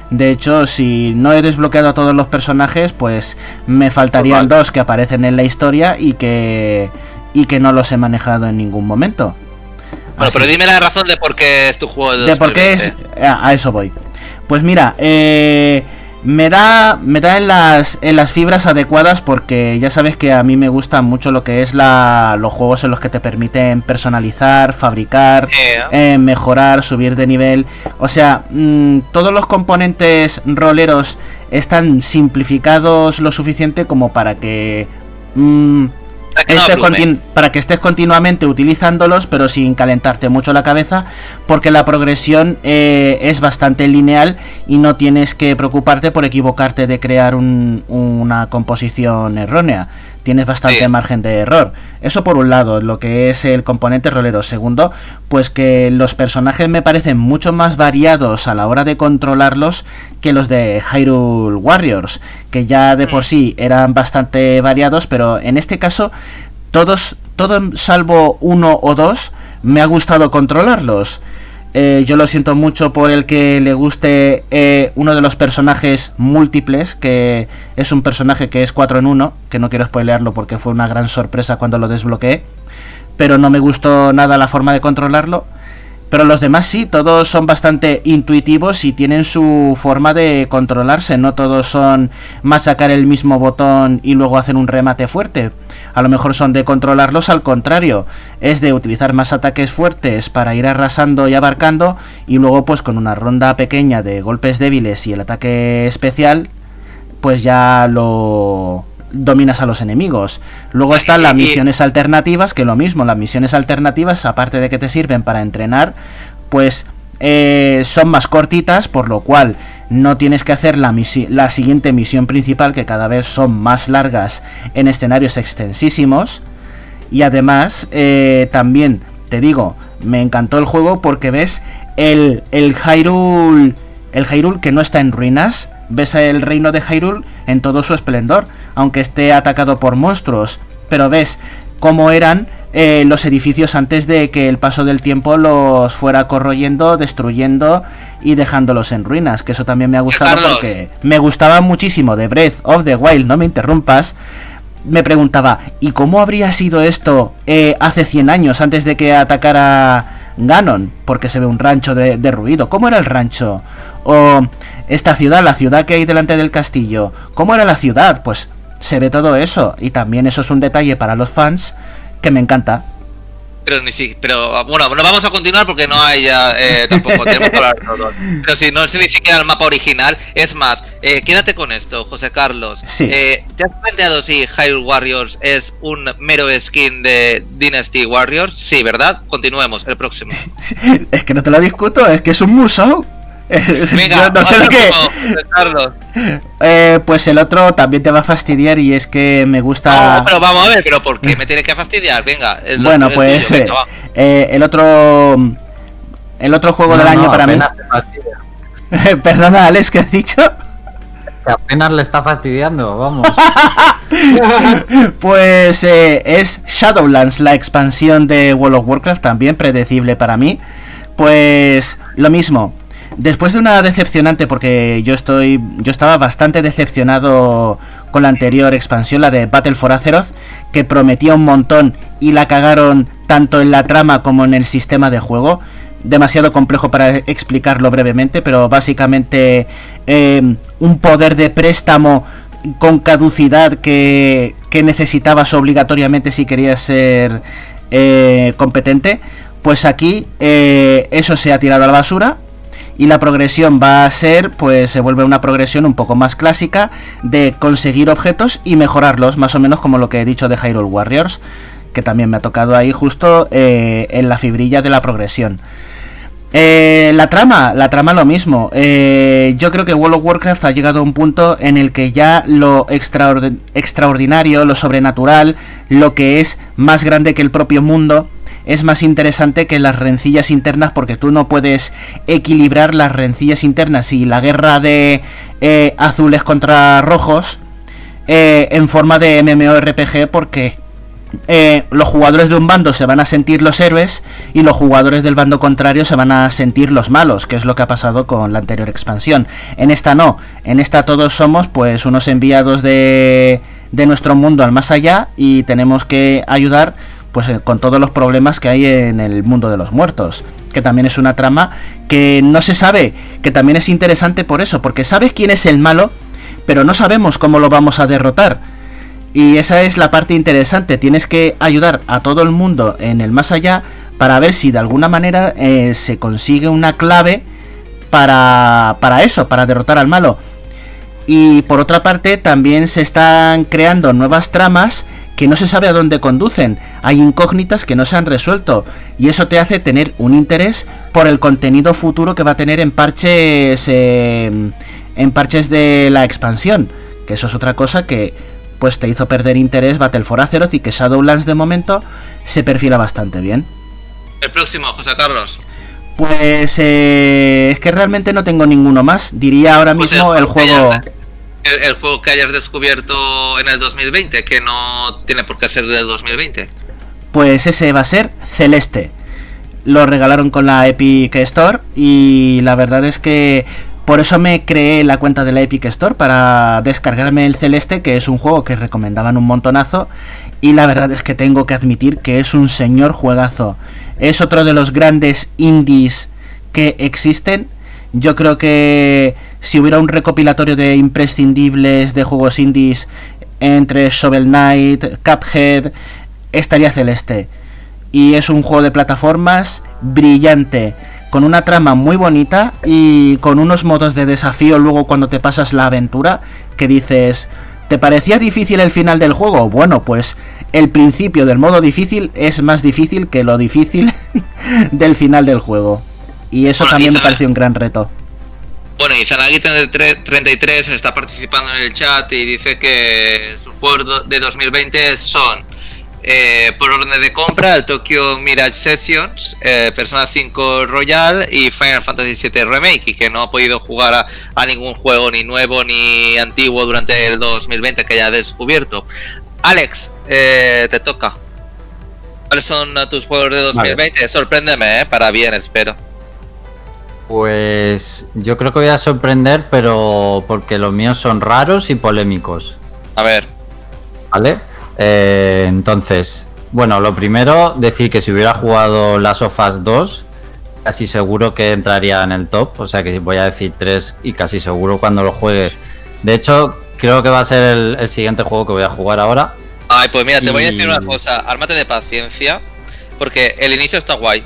de hecho, si no he desbloqueado a todos los personajes, pues me faltarían dos que aparecen en la historia y que y que no los he manejado en ningún momento. Bueno, pero dime la razón de por qué es tu juego de, de por qué es a eso voy. Pues mira, eh me da me da en las en las fibras adecuadas porque ya sabes que a mí me gusta mucho lo que es la los juegos en los que te permiten personalizar fabricar eh, mejorar subir de nivel o sea mm, todos los componentes roleros están simplificados lo suficiente como para que para que, estés continuamente utilizándolos, pero sin calentarte mucho la cabeza, porque la progresión eh, es bastante lineal y no tienes que preocuparte por equivocarte de crear una composición errónea tienes bastante margen de error. Eso por un lado, lo que es el componente rolero. Segundo, pues que los personajes me parecen mucho más variados a la hora de controlarlos que los de Hyrule Warriors, que ya de por mm. sí eran bastante variados, pero en este caso todos, todos salvo uno o dos, me ha gustado controlarlos. Eh, yo lo siento mucho por el que le guste eh, uno de los personajes múltiples, que es un personaje que es 4 en 1, que no quiero spoilearlo porque fue una gran sorpresa cuando lo desbloqueé, pero no me gustó nada la forma de controlarlo. Pero los demás sí, todos son bastante intuitivos y tienen su forma de controlarse, no todos son machacar el mismo botón y luego hacer un remate fuerte. A lo mejor son de controlarlos al contrario, es de utilizar más ataques fuertes para ir arrasando y abarcando y luego pues con una ronda pequeña de golpes débiles y el ataque especial pues ya lo dominas a los enemigos. Luego están las misiones alternativas, que lo mismo, las misiones alternativas, aparte de que te sirven para entrenar, pues eh, son más cortitas, por lo cual no tienes que hacer la, la siguiente misión principal, que cada vez son más largas en escenarios extensísimos. Y además, eh, también te digo, me encantó el juego porque ves el, el Hyrule, el Hyrule que no está en ruinas, ves el reino de Hyrule en todo su esplendor, aunque esté atacado por monstruos, pero ves cómo eran eh, los edificios antes de que el paso del tiempo los fuera corroyendo, destruyendo y dejándolos en ruinas, que eso también me ha gustado porque me gustaba muchísimo de Breath of the Wild, no me interrumpas. Me preguntaba, ¿y cómo habría sido esto eh, hace 100 años antes de que atacara Ganon? Porque se ve un rancho de, ruido. ¿Cómo era el rancho? O esta ciudad, la ciudad que hay delante del castillo. ¿Cómo era la ciudad? Pues se ve todo eso. Y también eso es un detalle para los fans que me encanta. Pero ni si, pero bueno, no vamos a continuar porque no hay ya eh, tampoco tenemos que hablar Pero si no es ni siquiera el mapa original, es más, eh, quédate con esto, José Carlos. Eh, ¿Te has planteado si Hyrule Warriors es un mero skin de Dynasty Warriors? Sí, ¿verdad? Continuemos, el próximo. es que no te lo discuto, es que es un musou. Venga, no sé lo que. Carlos. Eh, pues el otro también te va a fastidiar y es que me gusta. No, pero vamos a ver, pero ¿por qué me tiene que fastidiar? Venga. El, bueno, pues eh, eh, el otro. El otro juego del año para mí. Perdona, Alex, ¿qué has dicho? que apenas le está fastidiando, vamos. pues eh, es Shadowlands, la expansión de World of Warcraft, también predecible para mí. Pues lo mismo. Después de una decepcionante, porque yo estoy. Yo estaba bastante decepcionado con la anterior expansión, la de Battle for Azeroth, que prometía un montón y la cagaron tanto en la trama como en el sistema de juego. Demasiado complejo para explicarlo brevemente, pero básicamente eh, un poder de préstamo con caducidad que, que necesitabas obligatoriamente si querías ser eh, competente. Pues aquí eh, eso se ha tirado a la basura y la progresión va a ser, pues se vuelve una progresión un poco más clásica de conseguir objetos y mejorarlos, más o menos como lo que he dicho de Hyrule Warriors, que también me ha tocado ahí justo eh, en la fibrilla de la progresión. Eh, la trama, la trama lo mismo. Eh, yo creo que World of Warcraft ha llegado a un punto en el que ya lo extraordinario, lo sobrenatural, lo que es más grande que el propio mundo, es más interesante que las rencillas internas porque tú no puedes equilibrar las rencillas internas y la guerra de eh, azules contra rojos eh, en forma de MMORPG porque eh, los jugadores de un bando se van a sentir los héroes y los jugadores del bando contrario se van a sentir los malos, que es lo que ha pasado con la anterior expansión. En esta no, en esta todos somos pues unos enviados de, de nuestro mundo al más allá y tenemos que ayudar pues eh, con todos los problemas que hay en el mundo de los muertos, que también es una trama que no se sabe, que también es interesante por eso, porque sabes quién es el malo, pero no sabemos cómo lo vamos a derrotar. Y esa es la parte interesante, tienes que ayudar a todo el mundo en el más allá para ver si de alguna manera eh, se consigue una clave para, para eso, para derrotar al malo. Y por otra parte también se están creando nuevas tramas que no se sabe a dónde conducen. Hay incógnitas que no se han resuelto y eso te hace tener un interés por el contenido futuro que va a tener en parches em, en parches de la expansión, que eso es otra cosa que pues te hizo perder interés Battle for Azeroth y que Shadowlands de momento se perfila bastante bien. El próximo, José Carlos. Pues eh, es que realmente no tengo ninguno más. Diría ahora pues mismo el juego el, juego que hayas descubierto en el 2020, que no tiene por qué ser del 2020? Pues ese va a ser Celeste. Lo regalaron con la Epic Store y la verdad es que por eso me creé la cuenta de la Epic Store para descargarme el Celeste, que es un juego que recomendaban un montonazo y la verdad es que tengo que admitir que es un señor juegazo. Es otro de los grandes indies que existen. Yo creo que si hubiera un recopilatorio de imprescindibles de juegos indies entre Shovel Knight, Cuphead, estaría celeste. Y es un juego de plataformas brillante, con una trama muy bonita y con unos modos de desafío luego cuando te pasas la aventura que dices, ¿te parecía difícil el final del juego? Bueno, pues el principio del modo difícil es más difícil que lo difícil del final del juego. Y eso también me pareció un gran reto. Bueno, y Zanagi33 está participando en el chat y dice que sus juegos de 2020 son, eh, por orden de compra, el Tokyo Mirage Sessions, eh, Persona 5 Royal y Final Fantasy VII Remake, y que no ha podido jugar a, ningún juego ni nuevo ni antiguo durante el 2020 que haya descubierto. Alex, eh, te toca. ¿Cuáles son tus juegos de 2020? Sorpréndeme, para bien, espero. Pues yo creo que voy a sorprender, pero porque los míos son raros y polémicos. A ver. ¿Vale? Eh, entonces, bueno, lo primero, decir que si hubiera jugado Last of Us 2, casi seguro que entraría en el top. O sea que voy a decir 3 y casi seguro cuando lo juegues. De hecho, creo que va a ser el, siguiente juego que voy a jugar ahora. Ay, pues mira, te voy a decir una cosa. Ármate de paciencia, porque el inicio está guay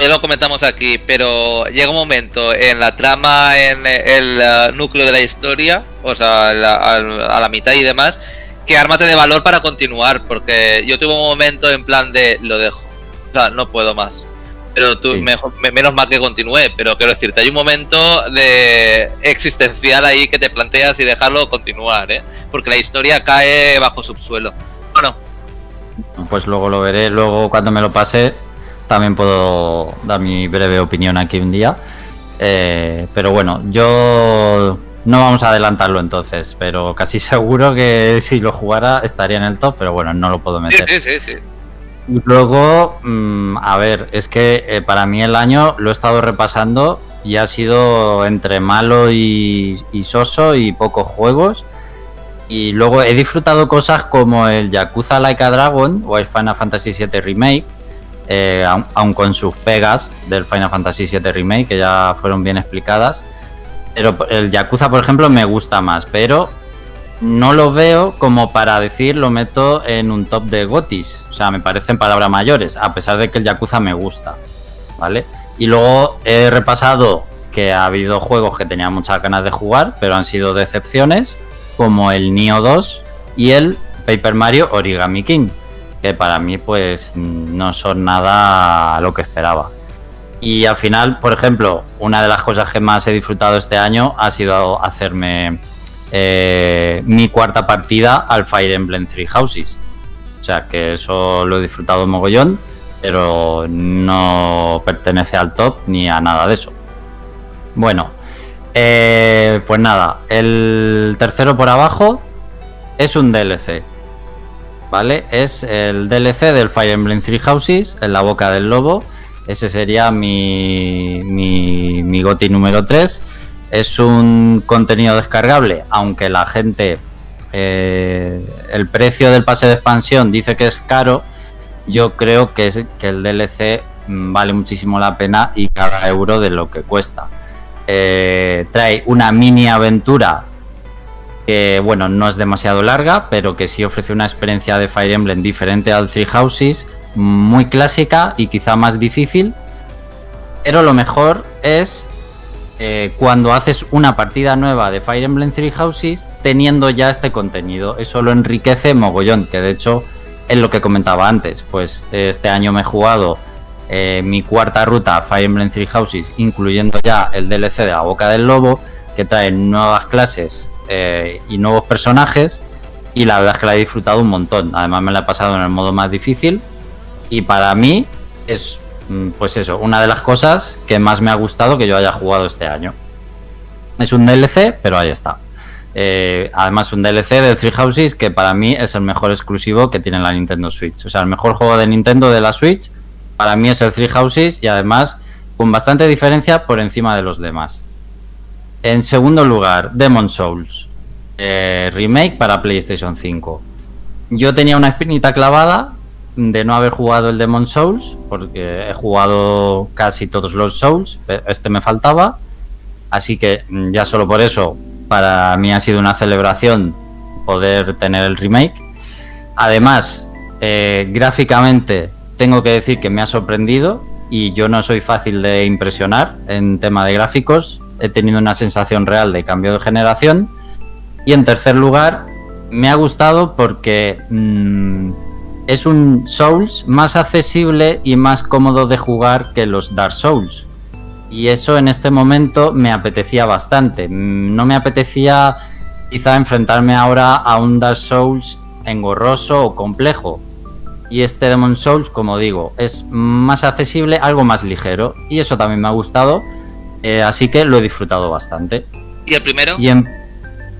ya lo comentamos aquí, pero llega un momento en la trama, en el uh, núcleo de la historia, o sea, a la mitad y demás, que ármate de valor para continuar, porque yo tuve un momento en plan de lo dejo, o sea, no puedo más. Pero tú, mejor, menos mal que continúe, pero quiero decirte, hay un momento de existencial ahí que te planteas y dejarlo continuar, ¿eh? porque la historia cae bajo subsuelo. Bueno. Pues luego lo veré, luego cuando me lo pase, también puedo dar mi breve opinión aquí un día. Eh, pero bueno, yo No vamos a adelantarlo entonces, pero casi seguro que si lo jugara estaría en el top, pero bueno, no lo puedo meter. Sí, sí, sí. Y luego, mm, a ver, es que eh, para mí el año lo he estado repasando y ha sido entre malo y, y soso y pocos juegos. Y luego he disfrutado cosas como el Yakuza Like a Dragon o el Final Fantasy VII Remake, eh, aun, con sus pegas del Final Fantasy VII Remake, que ya fueron bien explicadas. Pero el Yakuza, por ejemplo, me gusta más, pero no lo veo como para decir lo meto en un top de gotis. O sea, me parecen palabras mayores, a pesar de que el Yakuza me gusta. ¿Vale? Y luego he repasado que ha habido juegos que tenía muchas ganas de jugar, pero han sido decepciones como el Neo 2 y el Paper Mario Origami King, que para mí pues no son nada lo que esperaba. Y al final, por ejemplo, una de las cosas que más he disfrutado este año ha sido hacerme eh, mi cuarta partida al Fire Emblem Three Houses. O sea que eso lo he disfrutado mogollón, pero no pertenece al top ni a nada de eso. Bueno, eh, pues nada, el tercero por abajo es un DLC. ¿Vale? Es el DLC del Fire Emblem Three Houses, en la boca del lobo. Ese sería mi, mi, mi GOTI número 3. Es un contenido descargable, aunque la gente. Eh, el precio del pase de expansión dice que es caro. Yo creo que, es, que el DLC mm, vale muchísimo la pena y cada euro de lo que cuesta. Eh, trae una mini aventura que, bueno, no es demasiado larga, pero que sí ofrece una experiencia de Fire Emblem diferente al Three Houses, muy clásica y quizá más difícil. Pero lo mejor es eh, cuando haces una partida nueva de Fire Emblem Three Houses teniendo ya este contenido. Eso lo enriquece mogollón, que de hecho es lo que comentaba antes. Pues este año me he jugado eh, mi cuarta ruta, Fire Emblem Three Houses, incluyendo ya el DLC de la Boca del Lobo, que trae nuevas clases eh, y nuevos personajes. Y la verdad es que la he disfrutado un montón. Además me la he pasado en el modo más difícil. Y para mí es, mm, pues eso, una de las cosas que más me ha gustado que yo haya jugado este año. Es un DLC, pero ahí está. Eh, además, un DLC de Three Houses que para mí es el mejor exclusivo que tiene la Nintendo Switch. O sea, el mejor juego de Nintendo de la Switch para mí es el Three Houses y además con bastante diferencia por encima de los demás. En segundo lugar, Demon Souls, eh, remake para PlayStation 5. Yo tenía una espinita clavada de no haber jugado el Demon Souls, porque he jugado casi todos los Souls, este me faltaba, así que mm, ya solo por eso para mí ha sido una celebración poder tener el remake. Además, eh, gráficamente tengo que decir que me ha sorprendido y yo no soy fácil de impresionar en tema de gráficos. He tenido una sensación real de cambio de generación. Y en tercer lugar, me ha gustado porque mm, es un Souls más accesible y más cómodo de jugar que los Dark Souls. Y eso en este momento me apetecía bastante. Mm, no me apetecía quizá enfrentarme ahora a un Dark Souls engorroso o complejo y este Demon Souls, como digo, es más accesible, algo más ligero. Y eso también me ha gustado. Eh, así que lo he disfrutado bastante. ¿Y el primero? Y en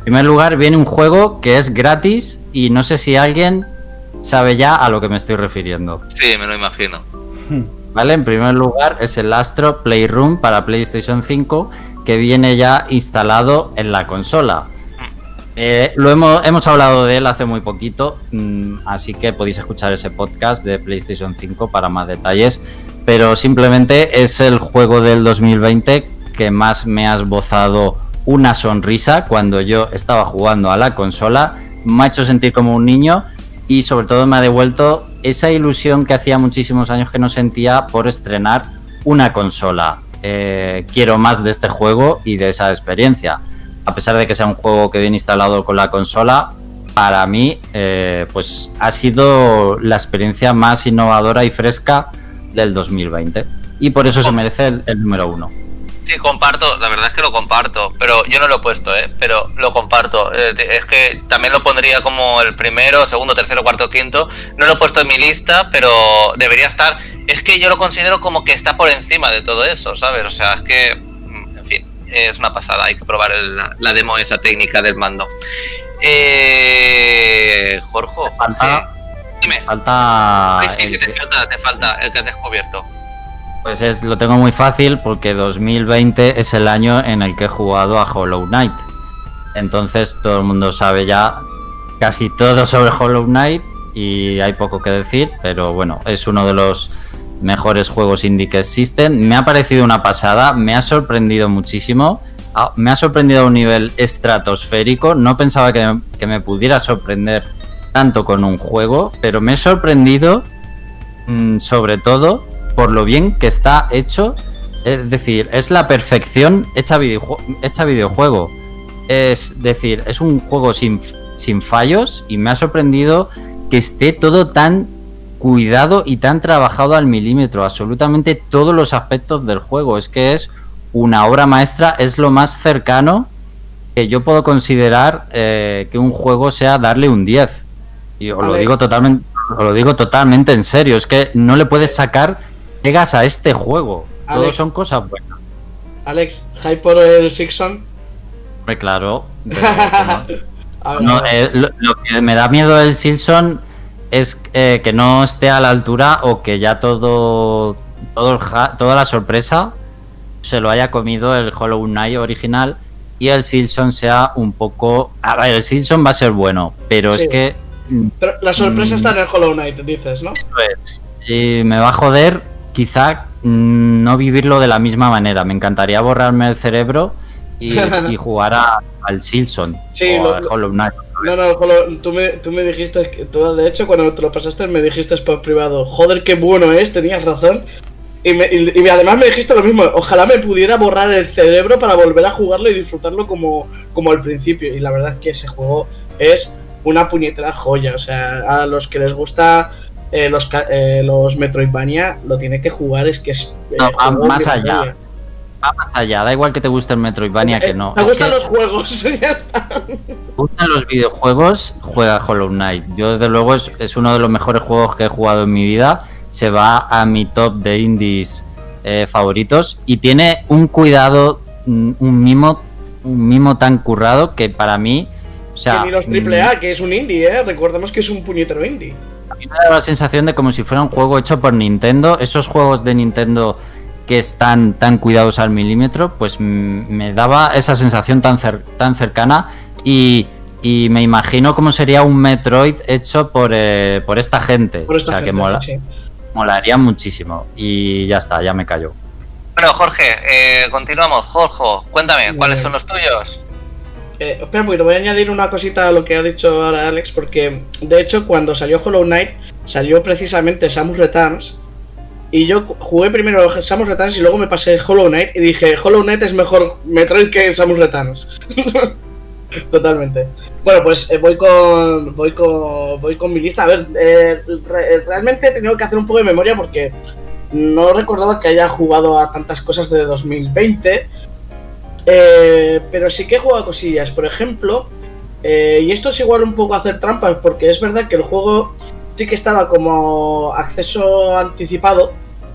primer lugar viene un juego que es gratis y no sé si alguien sabe ya a lo que me estoy refiriendo. Sí, me lo imagino. Vale, en primer lugar es el Astro Playroom para PlayStation 5 que viene ya instalado en la consola. Eh, lo hemos, hemos hablado de él hace muy poquito, mm, así que podéis escuchar ese podcast de PlayStation 5 para más detalles. Pero simplemente es el juego del 2020 que más me ha esbozado una sonrisa cuando yo estaba jugando a la consola. Me ha hecho sentir como un niño y sobre todo me ha devuelto esa ilusión que hacía muchísimos años que no sentía por estrenar una consola. Eh, quiero más de este juego y de esa experiencia a pesar de que sea un juego que viene instalado con la consola, para mí eh, pues ha sido la experiencia más innovadora y fresca del 2020. Y por eso se merece el, número uno. Sí, comparto, la verdad es que lo comparto, pero yo no lo he puesto, ¿eh? pero lo comparto. Eh, es que también lo pondría como el primero, segundo, tercero, cuarto, quinto. No lo he puesto en mi lista, pero debería estar. Es que yo lo considero como que está por encima de todo eso, ¿sabes? O sea, es que es una pasada, hay que probar la, demo esa técnica del mando. Eh, Jorge, falta, dime. Falta, te falta, te falta el que has descubierto. Pues es, lo tengo muy fácil porque 2020 es el año en el que he jugado a Hollow Knight. Entonces todo el mundo sabe ya casi todo sobre Hollow Knight y hay poco que decir, pero bueno, es uno de los mejores juegos indie que existen. Me ha parecido una pasada, me ha sorprendido muchísimo. Ah, me ha sorprendido a un nivel estratosférico. No pensaba que, que me pudiera sorprender tanto con un juego, pero me he sorprendido mm, sobre todo por lo bien que está hecho. Es decir, es la perfección hecha, videojuego. Es decir, es un juego sin, sin fallos y me ha sorprendido que esté todo tan cuidado y tan trabajado al milímetro. Absolutamente todos los aspectos del juego. Es que es una obra maestra, es lo más cercano que yo puedo considerar eh, que un juego sea darle un 10. Y os lo digo totalmente, os lo digo totalmente en serio. Es que no le puedes sacar llegas a este juego. Todos son cosas buenas. Alex, ¿hype por el Sixon? Hombre, claro. Eh, lo, que me da miedo del Silson es eh, que no esté a la altura o que ya todo, todo toda la sorpresa se lo haya comido el Hollow Knight original y el Silson sea un poco... A ver, el Silson va a ser bueno, pero es que... Pero la sorpresa mm, está en el Hollow Knight, dices, ¿no? Eso es. Me va a joder, quizá mm, no vivirlo de la misma manera. Me encantaría borrarme el cerebro y, jugar al Silson o al Hollow Knight. No, no, tú me, tú me dijiste, tú de hecho cuando te lo pasaste me dijiste por privado, joder, qué bueno es, tenías razón. Y, me, y, además me dijiste lo mismo, ojalá me pudiera borrar el cerebro para volver a jugarlo y disfrutarlo como, como al principio. Y la verdad es que ese juego es una puñetera joya. O sea, a los que les gusta eh, los, eh, los Metroidvania lo tiene que jugar, es que es. Eh, más allá. Va más allá, da igual que te guste el Metroidvania que no. Me gustan los juegos, ya está. gustan los videojuegos, juega Hollow Knight. Yo, desde luego, es, uno de los mejores juegos que he jugado en mi vida. Se va a mi top de indies favoritos y tiene un cuidado, mm, un mimo, un mimo tan currado que para mí. O sea, que ni los AAA, que es un indie, ¿eh? Recordemos que es un puñetero indie mí me da la sensación de como si fuera un juego hecho por Nintendo. Esos juegos de Nintendo que están tan cuidados al milímetro, pues me daba esa sensación tan, tan cercana y, me imagino cómo sería un Metroid hecho por, eh, por esta gente. o sea, que mola, molaría muchísimo. Y ya está, ya me callo. Bueno, Jorge, eh, continuamos. Jorge, cuéntame, ¿cuáles son los tuyos? Eh, espera un poquito, voy a añadir una cosita a lo que ha dicho ahora Alex, porque de hecho cuando salió Hollow Knight salió precisamente Samus Returns y yo jugué primero Samus Returns y luego me pasé Hollow Knight y dije Hollow Knight es mejor Metroid que Samus Returns. Totalmente. Bueno, pues eh, voy con voy con voy con mi lista. A ver, eh, realmente he tenido que hacer un poco de memoria porque no recordaba que haya jugado a tantas cosas de 2020 eh, pero sí que jugado cosillas. Por ejemplo, eh, y esto es igual un poco hacer trampas, porque es verdad que el juego sí que estaba como acceso anticipado,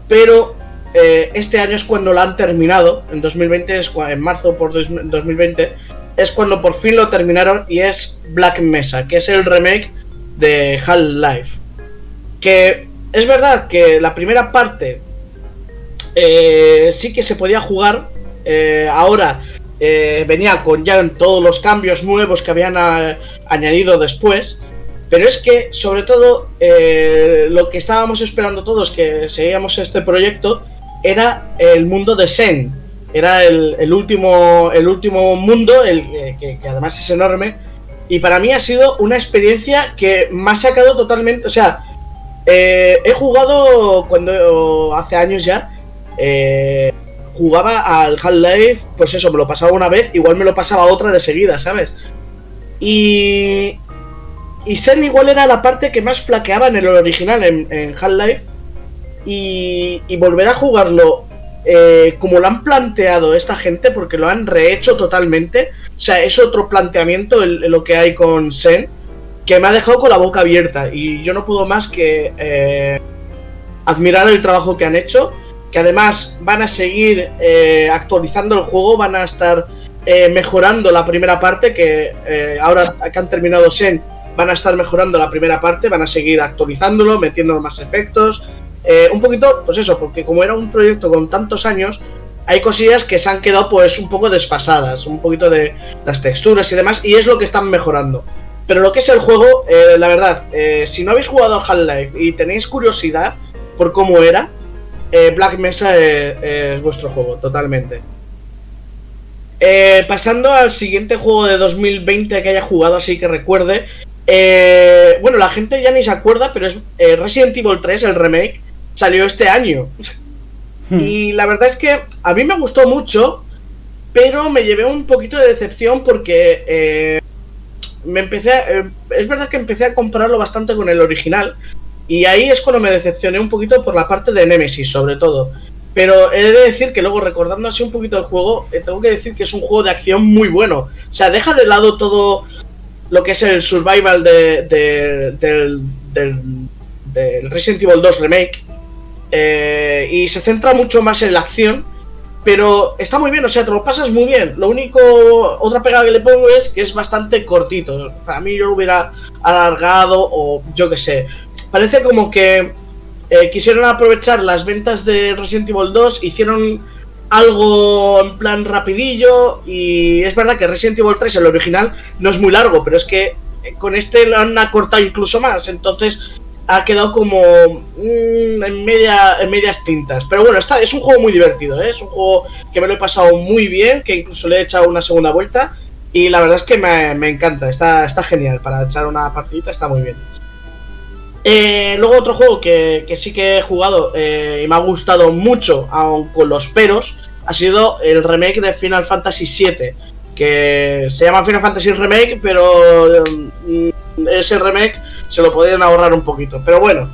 pero eh, este año es cuando lo han terminado. En 2020, es, en marzo por 2020, es cuando por fin lo terminaron y es Black Mesa, que es el remake de Half-Life. Que es verdad que la primera parte sí que se podía jugar eh, ahora eh, venía con ya todos los cambios nuevos que habían añadido después. Pero es que, sobre todo, eh, lo que estábamos esperando todos que seguíamos este proyecto era el mundo de Zen. Era el, último, el último mundo, el, que, además es enorme. Y para mí ha sido una experiencia que me ha sacado totalmente. O sea, he jugado cuando hace años ya jugaba al Half-Life, pues eso, me lo pasaba una vez, igual me lo pasaba otra de seguida, ¿sabes? Y. Y Sen igual era la parte que más flaqueaba en el original, en, Half-Life. Y, y, volver a jugarlo eh, como lo han planteado esta gente, porque lo han rehecho totalmente. O sea, es otro planteamiento lo que hay con Sen, que me ha dejado con la boca abierta. Y yo no puedo más que eh, admirar el trabajo que han hecho que además van a seguir eh, actualizando el juego, van a estar eh, mejorando la primera parte, que eh, ahora que han terminado Sen, van a estar mejorando la primera parte, van a seguir actualizándolo, metiendo más efectos. un poquito, pues eso, porque como era un proyecto con tantos años, hay cosillas que se han quedado pues un poco desfasadas, un poquito de las texturas y demás, y es lo que están mejorando. Pero lo que es el juego, la verdad, si no habéis jugado a Half-Life y tenéis curiosidad por cómo era, eh, Black Mesa es, vuestro juego, totalmente. Eh, pasando al siguiente juego de 2020 que haya jugado, así que recuerde. Eh, bueno, la gente ya ni se acuerda, pero es Resident Evil 3, el remake, salió este año. Hmm. Y la verdad es que a mí me gustó mucho, pero me llevé un poquito de decepción porque me empecé es verdad que empecé a comprarlo bastante con el original y ahí es cuando me decepcioné un poquito por la parte de Nemesis, sobre todo. Pero he de decir que luego, recordando así un poquito el juego, eh, tengo que decir que es un juego de acción muy bueno. O sea, deja de lado todo lo que es el survival de, del, del, Resident Evil 2 Remake. Eh, y se centra mucho más en la acción. Pero está muy bien, o sea, te lo pasas muy bien. Lo único, otra pegada que le pongo es que es bastante cortito. Para mí yo lo hubiera alargado o yo qué sé parece como que eh, quisieron aprovechar las ventas de Resident Evil 2, hicieron algo en plan rapidillo y es verdad que Resident Evil 3, el original, no es muy largo, pero es que eh, con este lo han acortado incluso más, entonces ha quedado como mm, en, media, en medias tintas. Pero bueno, está, es un juego muy divertido, ¿eh? es un juego que me lo he pasado muy bien, que incluso le he echado una segunda vuelta y la verdad es que me, me encanta, está, está genial, para echar una partidita está muy bien. Eh, luego otro juego que, sí que he jugado eh, y me ha gustado mucho, aun con los peros, ha sido el remake de Final Fantasy VII, que se llama Final Fantasy Remake, pero mm, ese remake se lo podrían ahorrar un poquito. Pero bueno,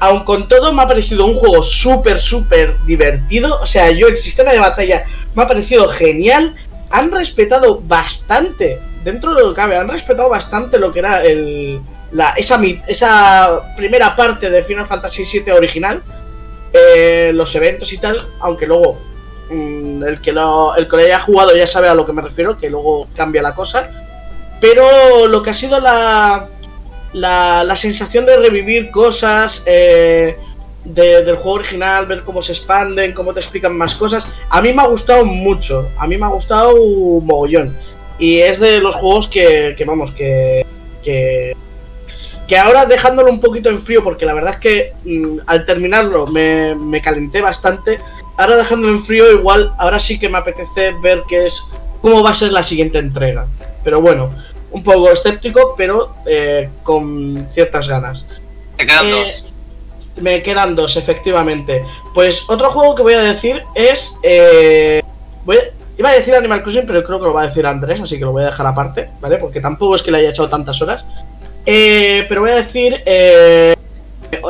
aun con todo me ha parecido un juego súper, súper divertido. O sea, yo el sistema de batalla me ha parecido genial. Han respetado bastante, dentro de lo que cabe, han respetado bastante lo que era el, esa, esa primera parte de Final Fantasy VII original, eh, los eventos y tal, aunque luego mm, el, que lo, el que haya jugado ya sabe a lo que me refiero, que luego cambia la cosa. Pero lo que ha sido la, la, sensación de revivir cosas eh, del juego original, ver cómo se expanden, cómo te explican más cosas, a mí me ha gustado mucho, a mí me ha gustado mogollón. Y es de los juegos que, vamos, que que ahora dejándolo un poquito en frío, porque la verdad es que mm, al terminarlo me, me, calenté bastante. Ahora dejándolo en frío, igual ahora sí que me apetece ver qué es, cómo va a ser la siguiente entrega. Pero bueno, un poco escéptico, pero eh, con ciertas ganas. Me quedan eh, dos. Me quedan dos, efectivamente. Pues otro juego que voy a decir es. Eh, iba a decir Animal Crossing, pero creo que lo va a decir Andrés, así que lo voy a dejar aparte, ¿vale? Porque tampoco es que le haya echado tantas horas. Eh, pero voy a decir eh,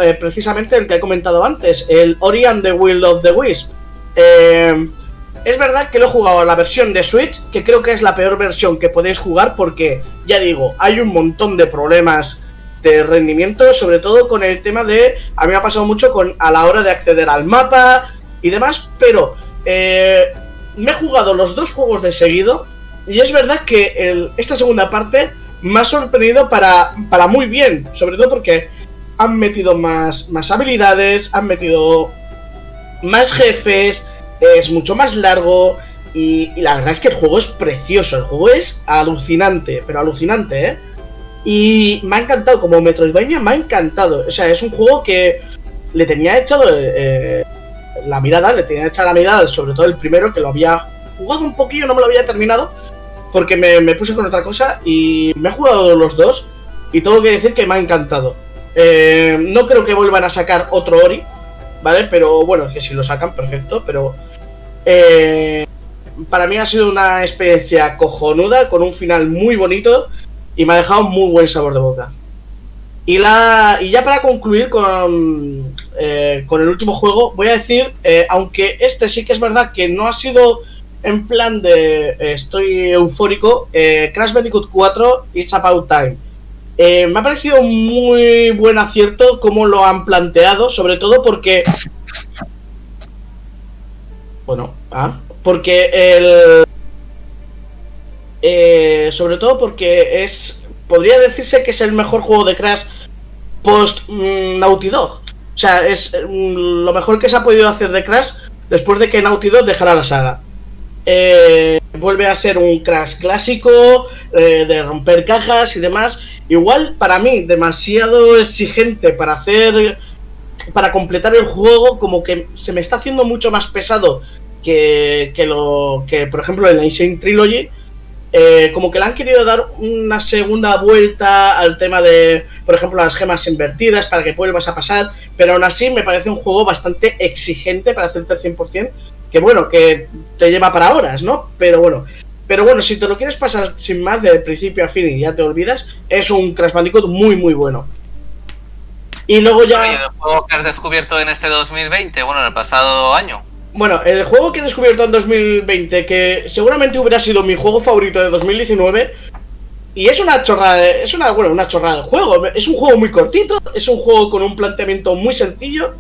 eh, precisamente el que he comentado antes, el Ori and the Will of the Wisp. es verdad que lo he jugado a la versión de Switch, que creo que es la peor versión que podéis jugar porque, ya digo, hay un montón de problemas de rendimiento, sobre todo con el tema de, a mí me ha pasado mucho con a la hora de acceder al mapa y demás, pero me he jugado los dos juegos de seguido y es verdad que esta segunda parte me ha sorprendido para, para muy bien, sobre todo porque han metido más, más habilidades, han metido más jefes, es mucho más largo y, la verdad es que el juego es precioso, el juego es alucinante, pero alucinante, ¿eh? Y me ha encantado, como Metroidvania me ha encantado, o sea, es un juego que le tenía echado eh, la mirada, le tenía echada la mirada, sobre todo el primero que lo había jugado un poquillo, no me lo había terminado, porque me, puse con otra cosa y me he jugado los dos y tengo que decir que me ha encantado. Eh, no creo que vuelvan a sacar otro Ori, ¿vale? Pero bueno, que si lo sacan, perfecto, pero... Eh, para mí ha sido una experiencia cojonuda, con un final muy bonito y me ha dejado muy buen sabor de boca. Y, la, y ya para concluir con, eh, con el último juego, voy a decir, aunque este sí que es verdad que no ha sido en plan de eh, estoy eufórico, eh, Crash Bandicoot 4, It's About Time. Eh, me ha parecido muy buen acierto cómo lo han planteado, sobre todo porque Bueno, ah, porque el. Sobre todo porque es. Podría decirse que es el mejor juego de Crash post mm, Naughty Dog. O sea, es mm, lo mejor que se ha podido hacer de Crash después de que Naughty Dog dejara la saga. Eh, vuelve a ser un Crash clásico, eh, de romper cajas y demás. Igual para mí, demasiado exigente para hacer. Para completar el juego, como que se me está haciendo mucho más pesado que, que lo que, por ejemplo, en la Insane Trilogy. Eh, como que le han querido dar una segunda vuelta al tema de, por ejemplo, las gemas invertidas para que vuelvas a pasar, pero aún así me parece un juego bastante exigente para hacerte el 100%, que bueno, que te lleva para horas, ¿no? Pero bueno, pero bueno, si te lo quieres pasar sin más de principio a fin y ya te olvidas, es un Crash Bandicoot muy muy bueno. Y luego ya... ¿Y el juego que has descubierto en este 2020? Bueno, en el pasado año. Bueno, el juego que he descubierto en 2020, que seguramente hubiera sido mi juego favorito de 2019, y es una chorrada, de, es una, bueno, una chorrada de juego. Es un juego muy cortito, es un juego con un planteamiento muy sencillo,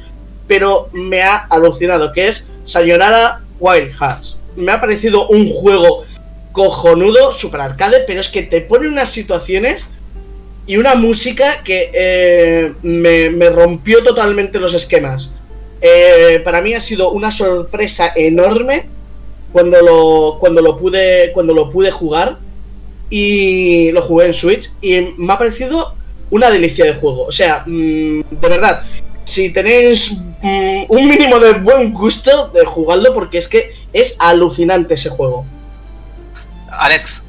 pero me ha alucinado, que es Sayonara Wild Hearts. Me ha parecido un juego cojonudo, super arcade, pero es que te pone unas situaciones y una música que eh, me, rompió totalmente los esquemas. Eh, para mí ha sido una sorpresa enorme cuando lo, cuando lo pude cuando lo pude jugar y lo jugué en Switch y me ha parecido una delicia de juego. O sea, mm, de verdad, si tenéis mm, un mínimo de buen gusto de jugarlo porque es que es alucinante ese juego. Alex.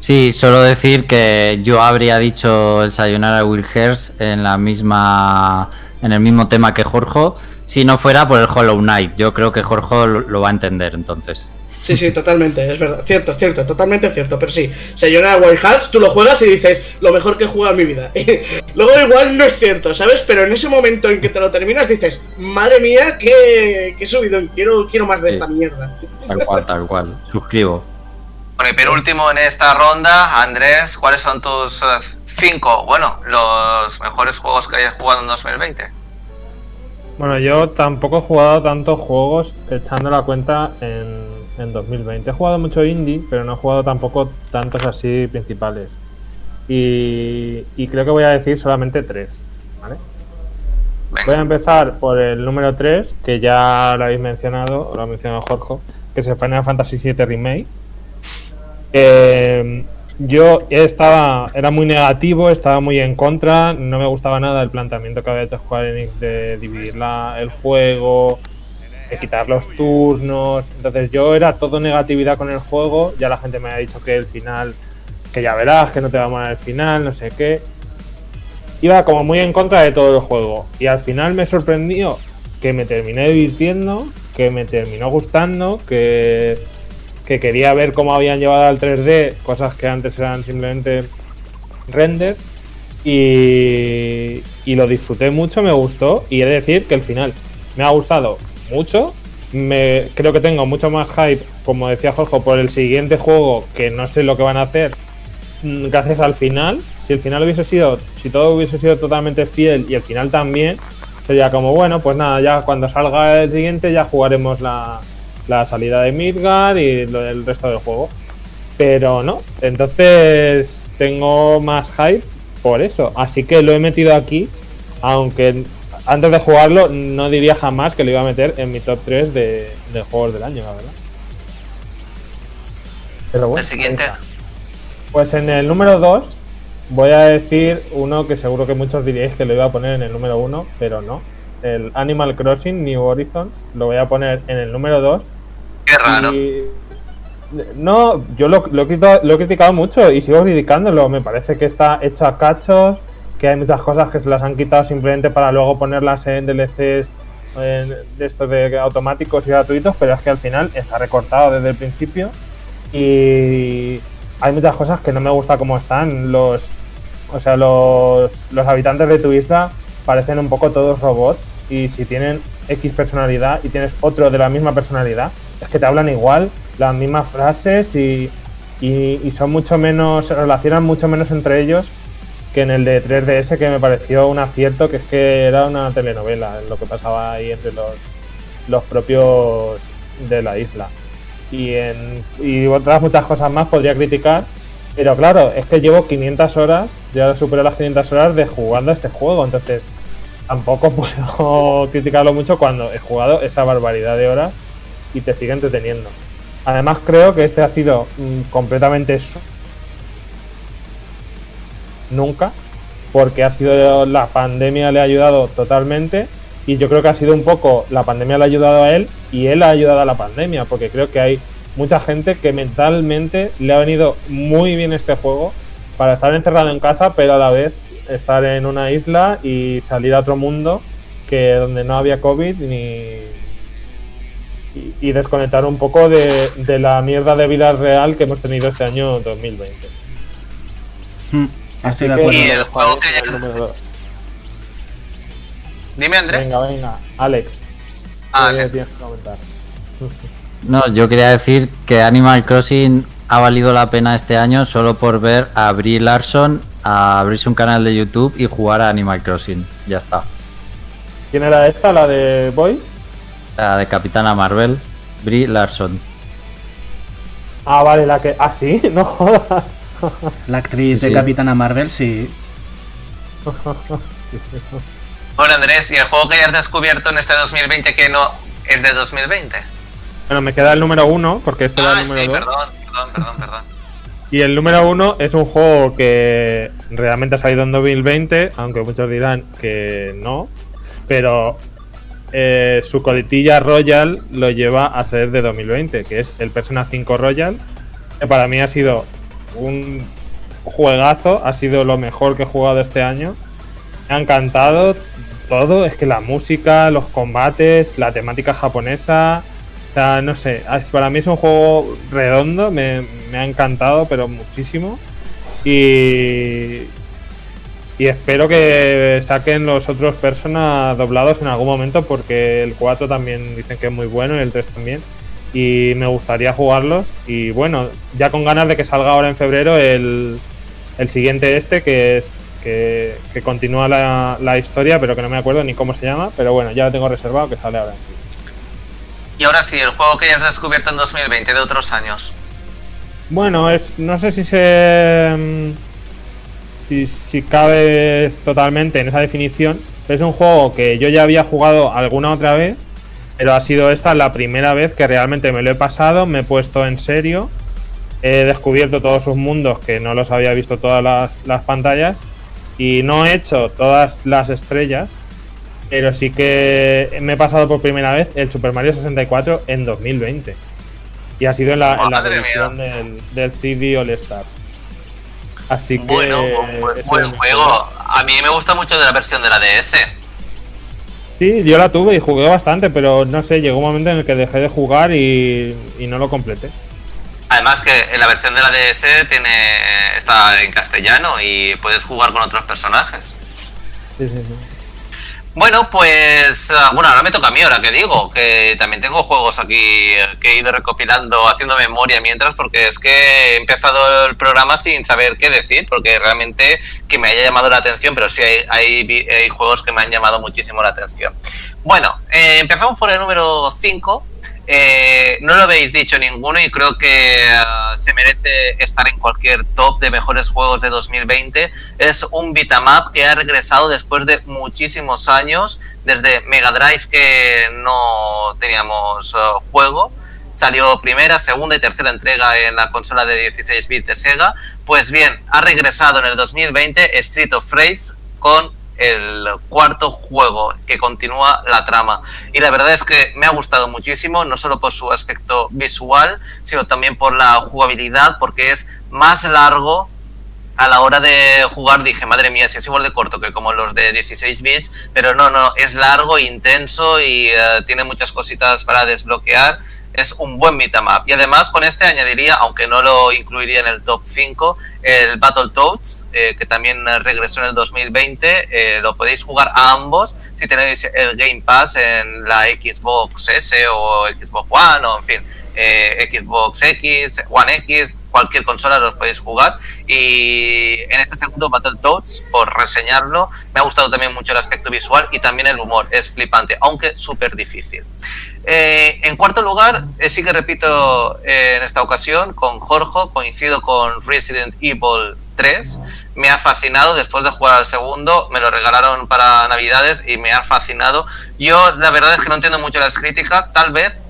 Sí, solo decir que yo habría dicho el Sayonara Will Hers en la misma en el mismo tema que Jorge si no fuera por el Hollow Knight. Yo creo que Jorge lo, va a entender entonces. Sí, sí, totalmente, es verdad, cierto, cierto, totalmente cierto, pero sí, Sayonara Wild Hearts, tú lo juegas y dices, lo mejor que he jugado en mi vida. Luego igual no es cierto, ¿sabes? Pero en ese momento en que te lo terminas dices, madre mía, qué, qué subido, quiero, quiero más de esta mierda. Tal cual, tal cual, suscribo. Bueno, y penúltimo en esta ronda, Andrés, ¿cuáles son tus eh, cinco, bueno, los mejores juegos que hayas jugado en 2020? Bueno, yo tampoco he jugado tantos juegos echando la cuenta en, en 2020. He jugado mucho indie, pero no he jugado tampoco tantos así principales. Y, creo que voy a decir solamente tres. ¿vale? Voy a empezar por el número 3, que ya lo habéis mencionado, lo ha mencionado Jorge, que es el Final Fantasy VII Remake. Eh, yo estaba, era muy negativo, estaba muy en contra, no me gustaba nada el planteamiento que había hecho Square Enix de dividir el juego, de quitar los turnos. Entonces yo era todo negatividad con el juego, ya la gente me ha dicho que el final, que ya verás, que no te va molar el final, no sé qué. Iba como muy en contra de todo el juego. Y al final me sorprendió que me terminé divirtiendo, que me terminó gustando, que que quería ver cómo habían llevado al 3D cosas que antes eran simplemente render y, y lo disfruté mucho, me gustó y he de decir que el final me ha gustado mucho. Me, creo que tengo mucho más hype, como decía Jorge, por el siguiente juego que no sé lo que van a hacer mm, gracias al final. Si el final hubiese sido, si todo hubiese sido totalmente fiel y el final también, sería como bueno, pues nada, ya cuando salga el siguiente ya jugaremos la, salida de Midgar y lo del resto del juego. Pero no, entonces tengo más hype por eso. Así que lo he metido aquí, aunque antes de jugarlo no diría jamás que lo iba a meter en mi top 3 de, juegos del año, la verdad. Pero bueno, el siguiente. Pues en el número 2 voy a decir uno que seguro que muchos diríais que lo iba a poner en el número 1, pero no. El Animal Crossing New Horizons lo voy a poner en el número 2 Qué raro. no, yo lo, lo, he criticado mucho y sigo criticándolo. Me parece que está hecho a cachos, que hay muchas cosas que se las han quitado simplemente para luego ponerlas en DLCs de estos de automáticos y gratuitos, pero es que al final está recortado desde el principio y hay muchas cosas que no me gusta cómo están. Los, o sea, los, los habitantes de tu isla parecen un poco todos robots y si tienen X personalidad y tienes otro de la misma personalidad, es que te hablan igual, las mismas frases y, y, son mucho menos, se relacionan mucho menos entre ellos que en el de 3DS que me pareció un acierto, que es que era una telenovela lo que pasaba ahí entre los, los propios de la isla. Y, en, y otras muchas cosas más podría criticar, pero claro, es que llevo 500 horas, ya superé las 500 horas de jugando a este juego, entonces tampoco puedo criticarlo mucho cuando he jugado esa barbaridad de horas y te sigue entreteniendo. Además creo que este ha sido mm, completamente nunca, porque ha sido la pandemia le ha ayudado totalmente y yo creo que ha sido un poco la pandemia le ha ayudado a él y él ha ayudado a la pandemia, porque creo que hay mucha gente que mentalmente le ha venido muy bien este juego para estar encerrado en casa, pero a la vez estar en una isla y salir a otro mundo que donde no había COVID ni y, desconectar un poco de, la mierda de vida real que hemos tenido este año 2020. Hmm, Así que, y el juego que Dime Andrés. Venga, venga, Alex. Ah, no, yo quería decir que Animal Crossing ha valido la pena este año solo por ver a Brie Larson a abrirse un canal de YouTube y jugar a Animal Crossing. Ya está. ¿Quién era esta? ¿La de Boy? La de Capitana Marvel, Brie Larson. Ah, vale, la que. Ah, sí, no jodas. La actriz de Capitana Marvel, sí. Bueno, Andrés, ¿y el juego que hayas descubierto en este 2020 que no es de 2020? Bueno, me queda el número uno, porque este era el ah, número sí, perdón, perdón, perdón, perdón. Y el número uno es un juego que realmente ha salido en 2020, aunque muchos dirán que no, pero eh, su coletilla Royal lo lleva a ser de 2020, que es el Persona 5 Royal, que para mí ha sido un juegazo, ha sido lo mejor que he jugado este año. Me ha encantado todo, es que la música, los combates, la temática japonesa, o sea, no sé, para mí es un juego redondo, me, ha encantado, pero muchísimo. Y, y espero que saquen los otros personas doblados en algún momento, porque el 4 también dicen que es muy bueno y el 3 también. Y me gustaría jugarlos. Y bueno, ya con ganas de que salga ahora en febrero el, el siguiente este, que es que, continúa la, la, historia, pero que no me acuerdo ni cómo se llama. Pero bueno, ya lo tengo reservado, que sale ahora. Y ahora sí, el juego que ya has descubierto en 2020 de otros años. Bueno, es, no sé si se. Mm, si, si cabe totalmente en esa definición. es un juego que yo ya había jugado alguna otra vez. Pero ha sido esta la primera vez que realmente me lo he pasado, me he puesto en serio. He descubierto todos sus mundos que no los había visto todas las, las pantallas. Y no he hecho todas las estrellas, pero sí que me he pasado por primera vez el Super Mario 64 en 2020. Y ha sido en la, en la versión del, del 3D All Star. Así que. Bueno, buen juego. A mí me gusta mucho de la versión de la DS. Sí, yo la tuve y jugué bastante, pero no sé, llegó un momento en el que dejé de jugar y, y no lo completé. Además que en la versión de la DS tiene está en castellano y puedes jugar con otros personajes. Sí, sí, sí. Bueno, pues ah, bueno, ahora me toca a mí, ahora que digo, que también tengo juegos aquí que he ido recopilando, haciendo memoria mientras, porque es que he empezado el programa sin saber qué decir, porque realmente que me haya llamado la atención, pero sí hay, hay, juegos que me han llamado muchísimo la atención. Bueno, eh, empezamos por el número 5, eh, no lo habéis dicho ninguno y creo que uh, se merece estar en cualquier top de mejores juegos de 2020. Es un beatmap que ha regresado después de muchísimos años, desde Mega Drive que no teníamos uh, juego. Salió primera, segunda y tercera entrega en la consola de 16 bits de Sega. Pues bien, ha regresado en el 2020 Street of Rage con el cuarto juego que continúa la trama. Y la verdad es que me ha gustado muchísimo, no solo por su aspecto visual, sino también por la jugabilidad, porque es más largo. A la hora de jugar dije, madre mía, si es igual de corto que como los de 16 bits, pero no, no, es largo, intenso y eh, tiene muchas cositas para desbloquear es un buen beatmap. Y además con este añadiría, aunque no lo incluiría en el top 5, el Battletoads, eh, que también regresó en el 2020. Eh, lo podéis jugar a ambos si tenéis el Game Pass en la Xbox S o Xbox One o en fin, eh, Xbox X, One X, cualquier consola los podéis jugar. Y en este segundo Battletoads, por reseñarlo, me ha gustado también mucho el aspecto visual y también el humor. Es flipante, aunque súper difícil. Eh, en cuarto lugar, eh, sí que repito eh, en esta ocasión con Jorge, coincido con Resident Evil 3. Me ha fascinado después de jugar al segundo, me lo regalaron para Navidades y me ha fascinado. Yo la verdad es que no entiendo mucho las críticas, tal vez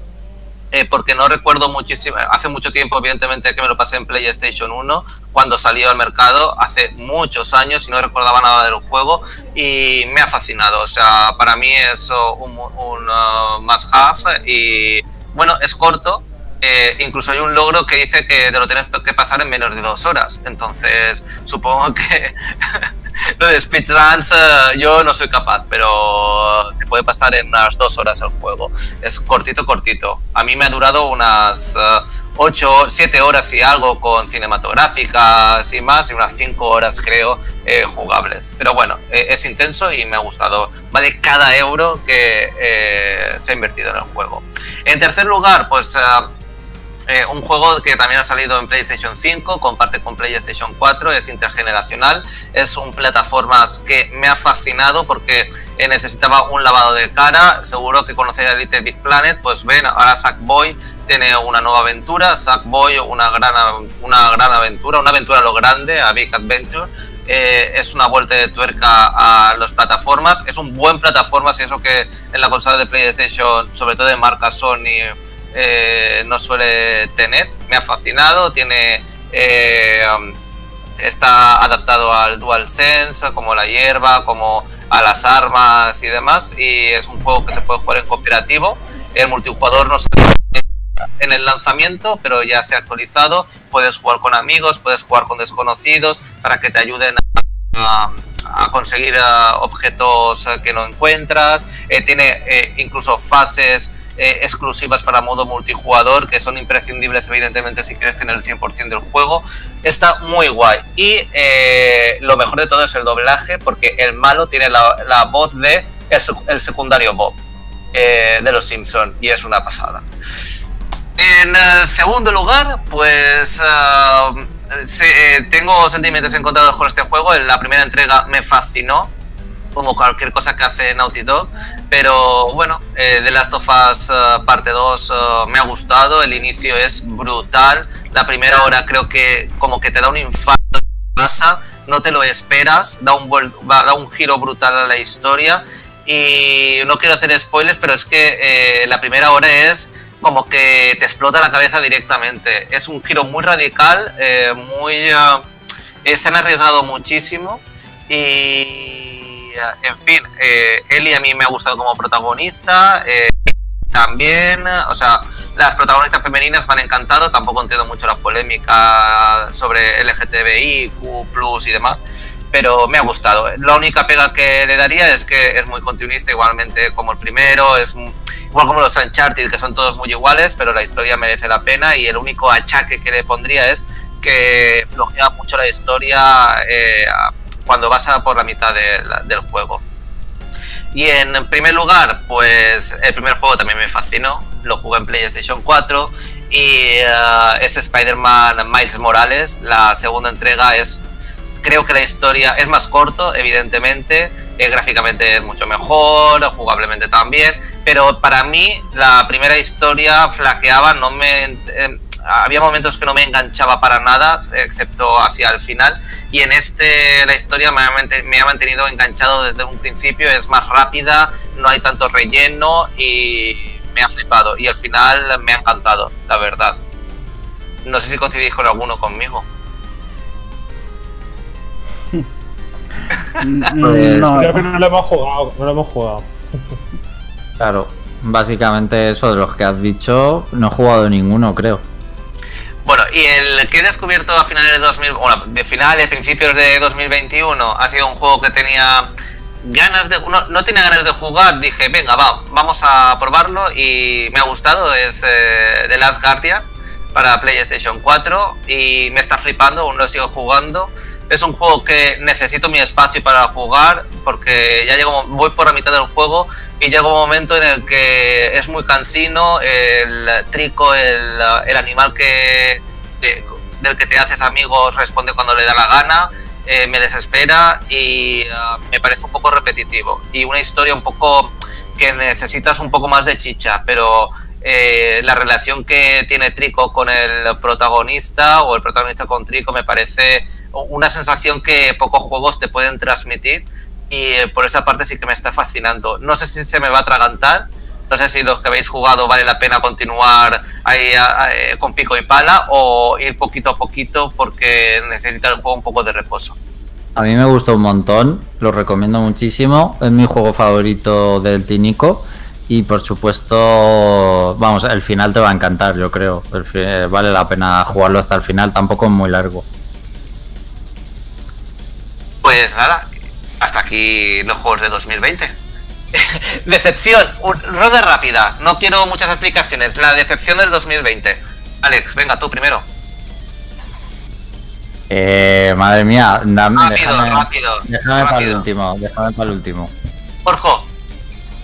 eh, porque no recuerdo muchísimo, hace mucho tiempo evidentemente que me lo pasé en PlayStation 1 cuando salió al mercado, hace muchos años y no recordaba nada del juego y me ha fascinado, o sea, para mí es un, un uh, must have y bueno, es corto, eh, incluso hay un logro que dice que te lo tienes que pasar en menos de dos horas. Entonces, supongo que de speedruns uh, yo no soy capaz, pero se puede pasar en unas dos horas el juego. Es cortito, cortito. A mí me ha durado unas uh, ocho, siete horas y algo con cinematográficas y más, y unas cinco horas creo eh, jugables. Pero bueno, eh, es intenso y me ha gustado. Vale cada euro que eh, se ha invertido en el juego. En tercer lugar, pues eh, un juego que también ha salido en PlayStation 5, comparte con PlayStation 4, es intergeneracional, es un plataformas que me ha fascinado porque eh, necesitaba un lavado de cara, seguro que conocéis a Little Big Planet, pues ven, ahora Sackboy tiene una nueva aventura, Sackboy una gran, una gran aventura, una aventura a lo grande, a Big Adventure, eh, es una vuelta de tuerca a las plataformas, es un buen plataformas y eso que en la consola de PlayStation, sobre todo de marca Sony, eh, no suele tener. Me ha fascinado, tiene eh, está adaptado al DualSense, como la hierba, como a las armas y demás. Y es un juego que se puede jugar en cooperativo. El multijugador no se en el lanzamiento, pero ya se ha actualizado. Puedes jugar con amigos, puedes jugar con desconocidos para que te ayuden a, conseguir objetos que no encuentras. Eh, tiene incluso fases eh, exclusivas para modo multijugador que son imprescindibles evidentemente si quieres tener el 100% del juego. Está muy guay. Y eh, lo mejor de todo es el doblaje porque el malo tiene la, voz de el, secundario Bob eh, de los Simpson y es una pasada. En segundo lugar, pues... Se, tengo sentimientos encontrados con este juego. En la primera entrega me fascinó, como cualquier cosa que hace Naughty Dog. Pero bueno, eh, The Last of Us uh, parte 2 uh, me ha gustado, el inicio es brutal. La primera hora creo que como que te da un infarto pasa, no te lo esperas, da un, da un giro brutal a la historia. Y no quiero hacer spoilers, pero es que eh, la primera hora es como que te explota la cabeza directamente. Es un giro muy radical, eh, muy... Uh, se han arriesgado muchísimo y en fin, eh, a mí me ha gustado como protagonista. Eh, también, o sea, las protagonistas femeninas me han encantado. Tampoco entiendo mucho la polémica sobre LGTBI, Q, y demás. Pero me ha gustado. La única pega que le daría es que es muy continuista, igualmente como el primero. Es igual como los Uncharted, que son todos muy iguales, pero la historia merece la pena. Y el único achaque que le pondría es que flojea mucho la historia. Eh, cuando vas a por la mitad del juego. Y en primer lugar, pues el primer juego también me fascinó, lo jugué en PlayStation 4 y uh, es Spider-Man Miles Morales, la segunda entrega es creo que la historia es más corto, evidentemente, eh, gráficamente es mucho mejor, jugablemente también, pero para mí la primera historia flaqueaba, no me eh, había momentos que no me enganchaba para nada, excepto hacia el final, y en este la historia me ha, me ha, mantenido enganchado desde un principio, es más rápida, no hay tanto relleno y me ha flipado, y al final me ha encantado, la verdad. No sé si coincidís con alguno conmigo. no, creo que no lo hemos jugado, no lo hemos jugado. Claro, básicamente eso de los que has dicho, no he jugado ninguno, creo. Bueno, y el que he descubierto a finales de 2000, bueno, de finales, principios de 2021, ha sido un juego que tenía ganas de, no, no tenía ganas de jugar, dije, venga, va, vamos a probarlo y me ha gustado, es eh, The Last Guardian para PlayStation 4 y me está flipando, aún lo sigo jugando. Es un juego que necesito mi espacio para jugar porque ya llego, voy por la mitad del juego y llega un momento en el que es muy cansino, el trico, el, el animal que, de, del que te haces amigos responde cuando le da la gana, eh, me desespera y uh, me parece un poco repetitivo y una historia un poco que necesitas un poco más de chicha, pero eh, la relación que tiene Trico con el protagonista o el protagonista con Trico me parece una sensación que pocos juegos te pueden transmitir y eh, por esa parte sí que me está fascinando. No sé si se me va a atragantar, no sé si los que habéis jugado vale la pena continuar ahí eh, con pico y pala o ir poquito a poquito porque necesita el juego un poco de reposo. A mí me gustó un montón, lo recomiendo muchísimo, es mi juego favorito del Tinico y por supuesto, vamos, el final te va a encantar, yo creo. vale la pena jugarlo hasta el final, tampoco es muy largo. Pues nada, hasta aquí los juegos de 2020. decepción, roda rápida, no quiero muchas explicaciones. La decepción del 2020. Alex, venga tú primero. Eh, madre mía, dame, déjame, rápido, déjame para el último, déjame para el último. Jorge.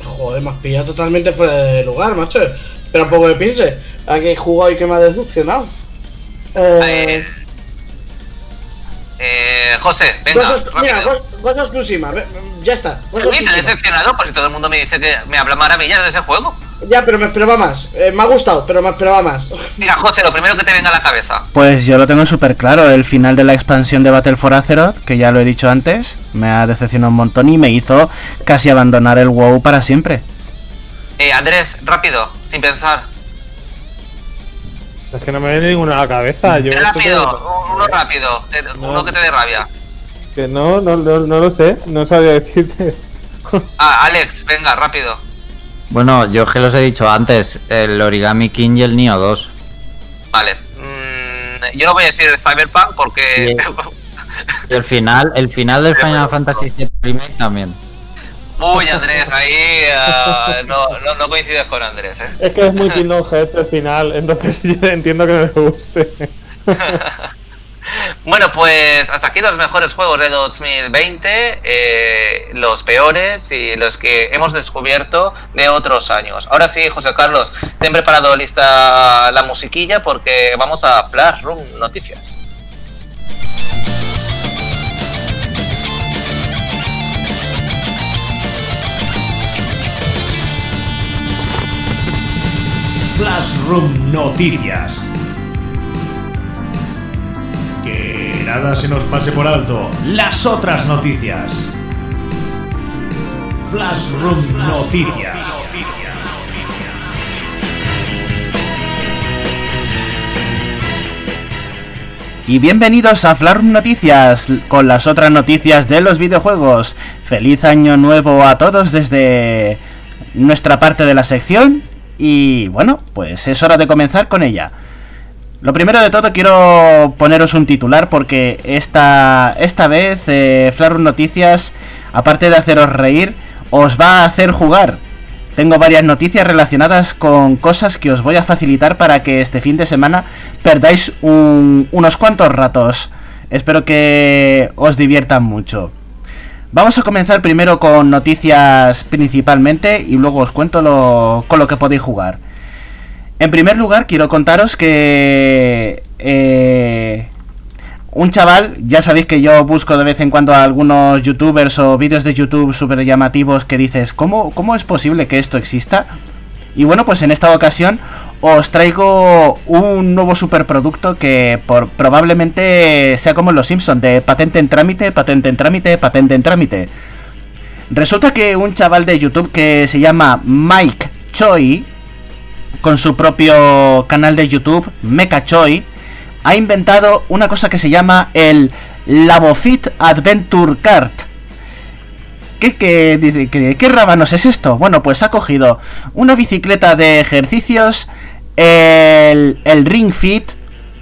Joder, me has pillado totalmente fuera de lugar, macho. Pero un poco de piense. ¿A qué he jugado y que me ha decepcionado? Eh... Eh, José, venga. mira, Ghost Tsushima, ya está. Sí, te he decepcionado, pues si todo el mundo me dice que me habla maravillas de ese juego. Ya, pero me esperaba más. Eh, me ha gustado, pero me esperaba más. Mira, José, lo primero que te venga a la cabeza. Pues yo lo tengo súper claro. El final de la expansión de Battle for Azeroth, que ya lo he dicho antes, me ha decepcionado un montón y me hizo casi abandonar el WoW para siempre. Eh, Andrés, rápido, sin pensar. Es que no me viene ninguna a la cabeza. Yo rápido, uno rápido, uno que te dé rabia. Que no, no, no, no lo sé, no sabía decirte. ah, Alex, venga, rápido. Bueno, yo que los he dicho antes, el Origami King y el Nio 2. Vale. Mm, yo no voy a decir el Cyberpunk porque. Y el final, el final del Final Fantasy VII Remake también. Uy, Andrés, ahí uh, no, no, no, coincides con Andrés, ¿eh? Es que es muy Kingdom Hearts el final, entonces yo entiendo que no me guste. Bueno, pues hasta aquí los mejores juegos de 2020, eh, los peores y los que hemos descubierto de otros años. Ahora sí, José Carlos, ten preparado lista la musiquilla porque vamos a Flash Room Noticias. Flash Room Noticias nada se nos pase por alto. Las otras noticias. Flash Room Noticias. Y bienvenidos a Flash Room Noticias con las otras noticias de los videojuegos. Feliz año nuevo a todos desde nuestra parte de la sección. Y bueno, pues es hora de comenzar con ella. Lo primero de todo quiero poneros un titular porque esta, esta vez eh, Noticias, aparte de haceros reír, os va a hacer jugar. Tengo varias noticias relacionadas con cosas que os voy a facilitar para que este fin de semana perdáis unos cuantos ratos. Espero que os diviertan mucho. Vamos a comenzar primero con noticias principalmente y luego os cuento lo, con lo que podéis jugar. En primer lugar, quiero contaros que eh, un chaval, ya sabéis que yo busco de vez en cuando a algunos youtubers o vídeos de YouTube súper llamativos que dices, ¿cómo, ¿cómo es posible que esto exista? Y bueno, pues en esta ocasión os traigo un nuevo superproducto que por, probablemente sea como los Simpsons, de patente en trámite, patente en trámite, patente en trámite. Resulta que un chaval de YouTube que se llama Mike Choi, con su propio canal de YouTube, Mecha Choi, ha inventado una cosa que se llama el Labofit Adventure Kart. ¿Qué, qué, qué, qué rábanos es esto? Bueno, pues ha cogido una bicicleta de ejercicios, el, el Ring Fit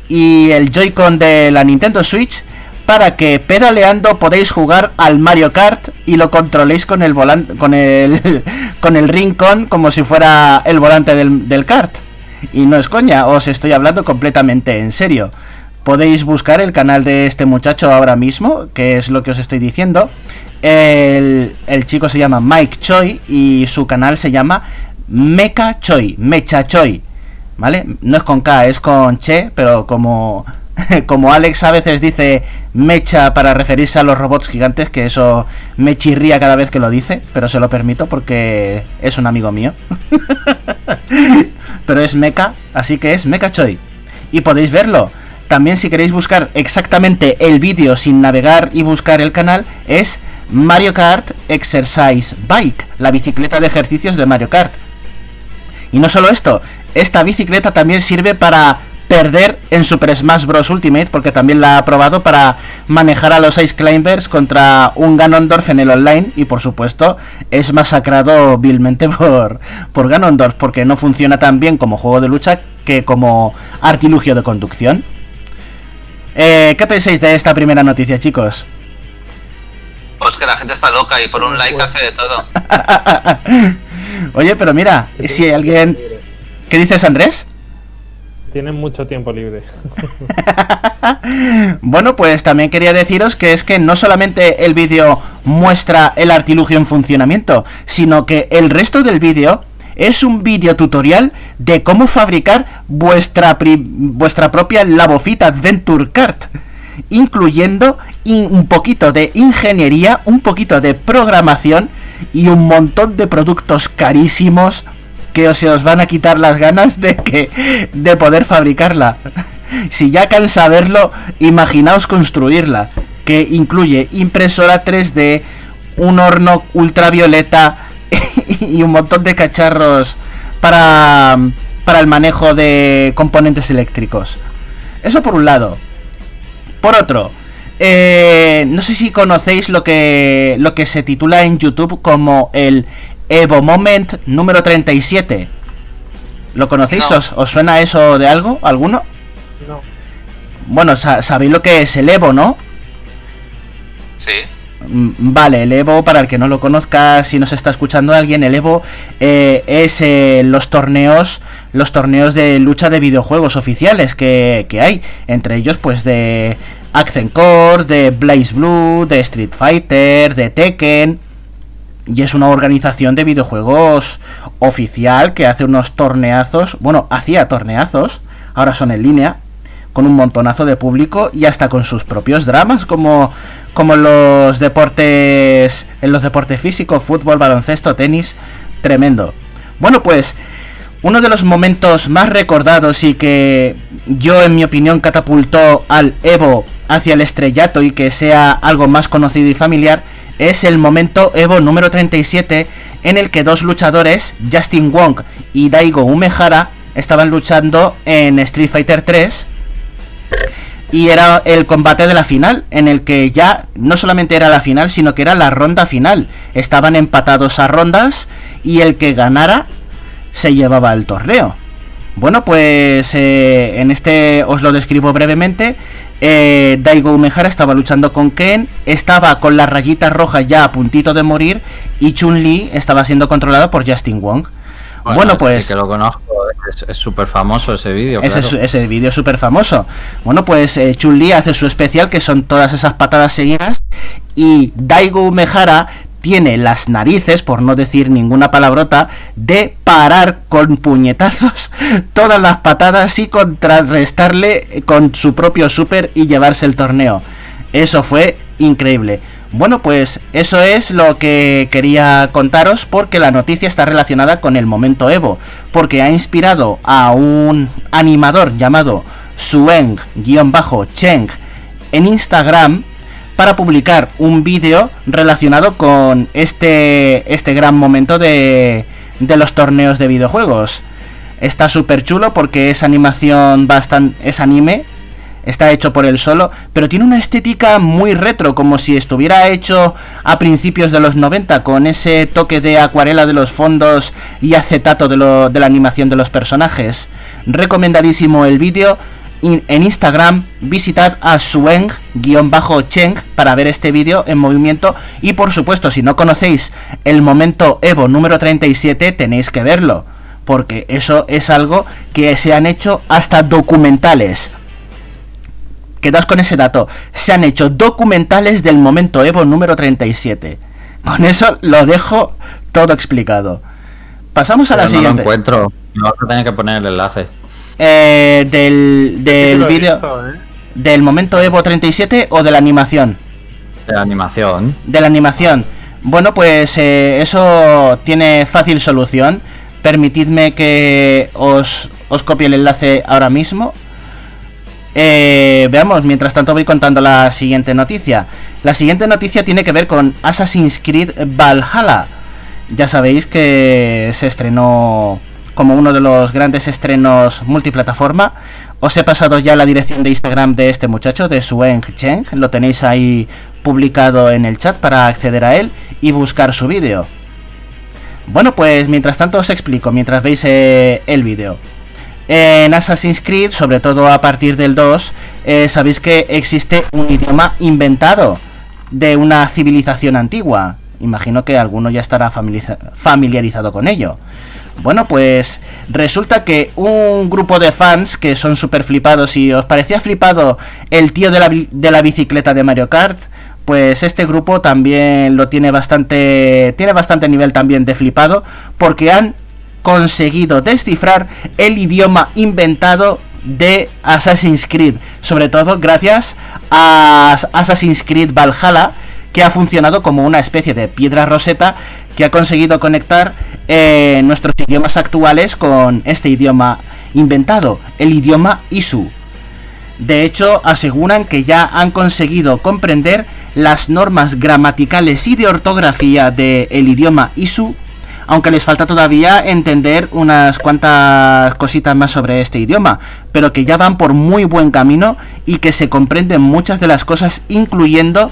y el Joy-Con de la Nintendo Switch para que pedaleando podéis jugar al Mario Kart y lo controléis con el volante con el con el Rincon como si fuera el volante del, del kart. Y no es coña, os estoy hablando completamente en serio. Podéis buscar el canal de este muchacho ahora mismo, que es lo que os estoy diciendo. El, el chico se llama Mike Choi y su canal se llama Mecha Choi, Mecha Choi. ¿Vale? No es con K, es con Che, pero como como Alex a veces dice mecha para referirse a los robots gigantes, que eso me chirría cada vez que lo dice, pero se lo permito porque es un amigo mío. pero es mecha, así que es mecha Choi. Y podéis verlo. También si queréis buscar exactamente el vídeo sin navegar y buscar el canal, es Mario Kart Exercise Bike, la bicicleta de ejercicios de Mario Kart. Y no solo esto, esta bicicleta también sirve para perder en Super Smash Bros. Ultimate, porque también la ha probado para manejar a los Ice Climbers contra un Ganondorf en el online y por supuesto es masacrado vilmente por, por Ganondorf, porque no funciona tan bien como juego de lucha que como artilugio de conducción. Eh, ¿Qué pensáis de esta primera noticia, chicos? Pues que la gente está loca y por un like hace de todo. Oye, pero mira, si hay alguien... ¿Qué dices, Andrés? Tienen mucho tiempo libre. bueno, pues también quería deciros que es que no solamente el vídeo muestra el artilugio en funcionamiento, sino que el resto del vídeo es un vídeo tutorial de cómo fabricar vuestra, vuestra propia Labofit Adventure Cart, incluyendo un poquito de ingeniería, un poquito de programación y un montón de productos carísimos que se os van a quitar las ganas de que de poder fabricarla. Si ya cansa verlo, imaginaos construirla, que incluye impresora 3D, un horno ultravioleta y un montón de cacharros para para el manejo de componentes eléctricos. Eso por un lado. Por otro, eh, no sé si conocéis lo que lo que se titula en YouTube como el Evo Moment número 37. ¿Lo conocéis? ¿Os, suena eso de algo? ¿Alguno? No. Bueno, sabéis lo que es el Evo, ¿no? Sí. Mm, vale, el Evo, para el que no lo conozca, si nos está escuchando alguien, el Evo eh, es eh, los torneos, los torneos de lucha de videojuegos oficiales que, que hay, entre ellos pues de Accent Core, de Blaze Blue, de Street Fighter, de Tekken y es una organización de videojuegos oficial que hace unos torneazos, bueno, hacía torneazos, ahora son en línea, con un montonazo de público y hasta con sus propios dramas, como, como los deportes, en los deportes físicos, fútbol, baloncesto, tenis, tremendo. Bueno, pues uno de los momentos más recordados y que yo, en mi opinión, catapultó al Evo hacia el estrellato y que sea algo más conocido y familiar es el momento Evo número 37 en el que dos luchadores, Justin Wong y Daigo Umehara, estaban luchando en Street Fighter 3 y era el combate de la final, en el que ya no solamente era la final, sino que era la ronda final. Estaban empatados a rondas y el que ganara se llevaba el torneo. Bueno, pues eh, en este os lo describo brevemente. Eh, Daigo Umehara estaba luchando con Ken, estaba con la rayita roja ya a puntito de morir y Chun-Li estaba siendo controlada por Justin Wong. Bueno, pues. que lo conozco, es súper famoso ese vídeo. Ese, ese vídeo es súper famoso. Bueno, pues eh, Chun-Li hace su especial, que son todas esas patadas seguidas. Y Daigo Umehara tiene las narices, por no decir ninguna palabrota, de parar con puñetazos todas las patadas y contrarrestarle con su propio super y llevarse el torneo. Eso fue increíble. Bueno, pues eso es lo que quería contaros porque la noticia está relacionada con el momento Evo, porque ha inspirado a un animador llamado Sueng-Cheng en Instagram para publicar un vídeo relacionado con este, este gran momento de, de los torneos de videojuegos. Está súper chulo porque es animación bastante... es anime, está hecho por él solo, pero tiene una estética muy retro, como si estuviera hecho a principios de los 90, con ese toque de acuarela de los fondos y acetato de, lo, de la animación de los personajes. Recomendadísimo el vídeo, en Instagram visitad a sueng-cheng para ver este vídeo en movimiento. Y por supuesto si no conocéis el momento Evo número 37 tenéis que verlo porque eso es algo que se han hecho hasta documentales. Quedaos con ese dato. Se han hecho documentales del momento Evo número 37 con eso lo dejo todo explicado. Pasamos a la siguiente no lo encuentro. No vas a tener que poner el enlace eh, del, del vídeo. ¿eh? ¿Del momento Evo 37 o de la animación? De la animación. De la animación. Bueno, pues eh, eso tiene fácil solución. Permitidme que os, os copie el enlace ahora mismo. Eh, veamos, mientras tanto voy contando la siguiente noticia. La siguiente noticia tiene que ver con Assassin's Creed Valhalla. Ya sabéis que se estrenó como uno de los grandes estrenos multiplataforma. Os he pasado ya la dirección de Instagram de este muchacho, de Sueng Cheng. Lo tenéis ahí publicado en el chat para acceder a él y buscar su vídeo. Bueno, pues mientras tanto os explico, mientras veis eh, el vídeo. En Assassin's Creed, sobre todo a partir del 2, eh, sabéis que existe un idioma inventado de una civilización antigua. Imagino que alguno ya estará familiarizado con ello. Bueno, pues resulta que un grupo de fans que son súper flipados y os parecía flipado el tío de la, de la bicicleta de Mario Kart, pues este grupo también lo tiene bastante tiene bastante nivel también de flipado porque han conseguido descifrar el idioma inventado de Assassin's Creed, sobre todo gracias a Assassin's Creed Valhalla, que ha funcionado como una especie de piedra roseta que ha conseguido conectar eh, nuestros idiomas actuales con este idioma inventado, el idioma Isu. De hecho, aseguran que ya han conseguido comprender las normas gramaticales y de ortografía del idioma Isu aunque les falta todavía entender unas cuantas cositas más sobre este idioma, pero que ya van por muy buen camino y que se comprenden muchas de las cosas, incluyendo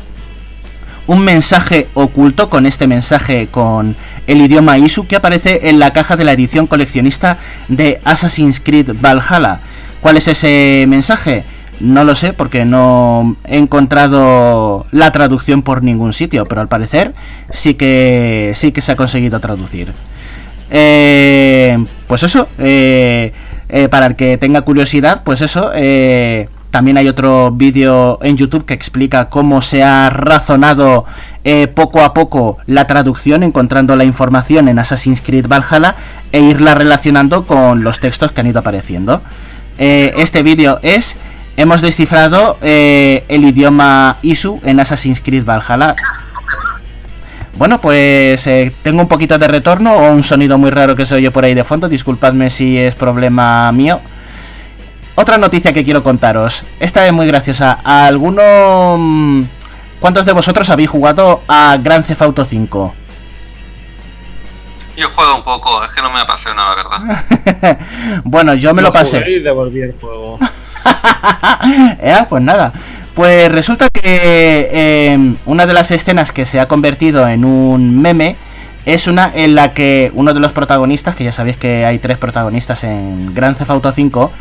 un mensaje oculto con este mensaje con el idioma ISU que aparece en la caja de la edición coleccionista de Assassin's Creed Valhalla. ¿Cuál es ese mensaje? No lo sé porque no he encontrado la traducción por ningún sitio, pero al parecer sí que sí que se ha conseguido traducir. Eh, pues eso, eh, eh, para el que tenga curiosidad, pues eso. También hay otro vídeo en YouTube que explica cómo se ha razonado poco a poco la traducción, encontrando la información en Assassin's Creed Valhalla e irla relacionando con los textos que han ido apareciendo. este vídeo es hemos descifrado eh, el idioma Isu en Assassin's Creed Valhalla. Bueno, pues eh, tengo un poquito de retorno o un sonido muy raro que se oye por ahí de fondo. Disculpadme si es problema mío. Otra noticia que quiero contaros. Esta es muy graciosa. ¿A alguno... Mm, ¿Cuántos de vosotros habéis jugado a Grand Theft Auto 5? Yo juego un poco, es que no me ha nada, la verdad. bueno, yo me lo pasé. Y devolví el juego. pues nada. Pues resulta que em, una de las escenas que se ha convertido en un meme es una en la que uno de los protagonistas, que ya sabéis que hay tres protagonistas en Grand Theft Auto 5,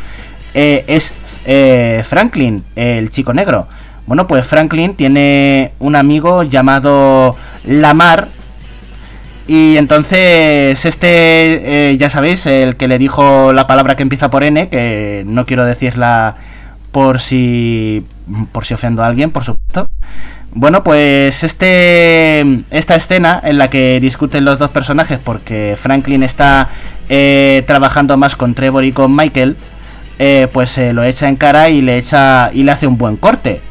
eh, es eh, Franklin, el chico negro. Bueno, pues Franklin tiene un amigo llamado Lamar, y entonces este, eh, ya sabéis, el que le dijo la palabra que empieza por N, que no quiero decirla por si por si ofendo a alguien, por supuesto. Bueno, pues este esta escena en la que discuten los dos personajes porque Franklin está eh, trabajando más con Trevor y con Michael, eh, pues se lo echa en cara y le echa y le hace un buen corte.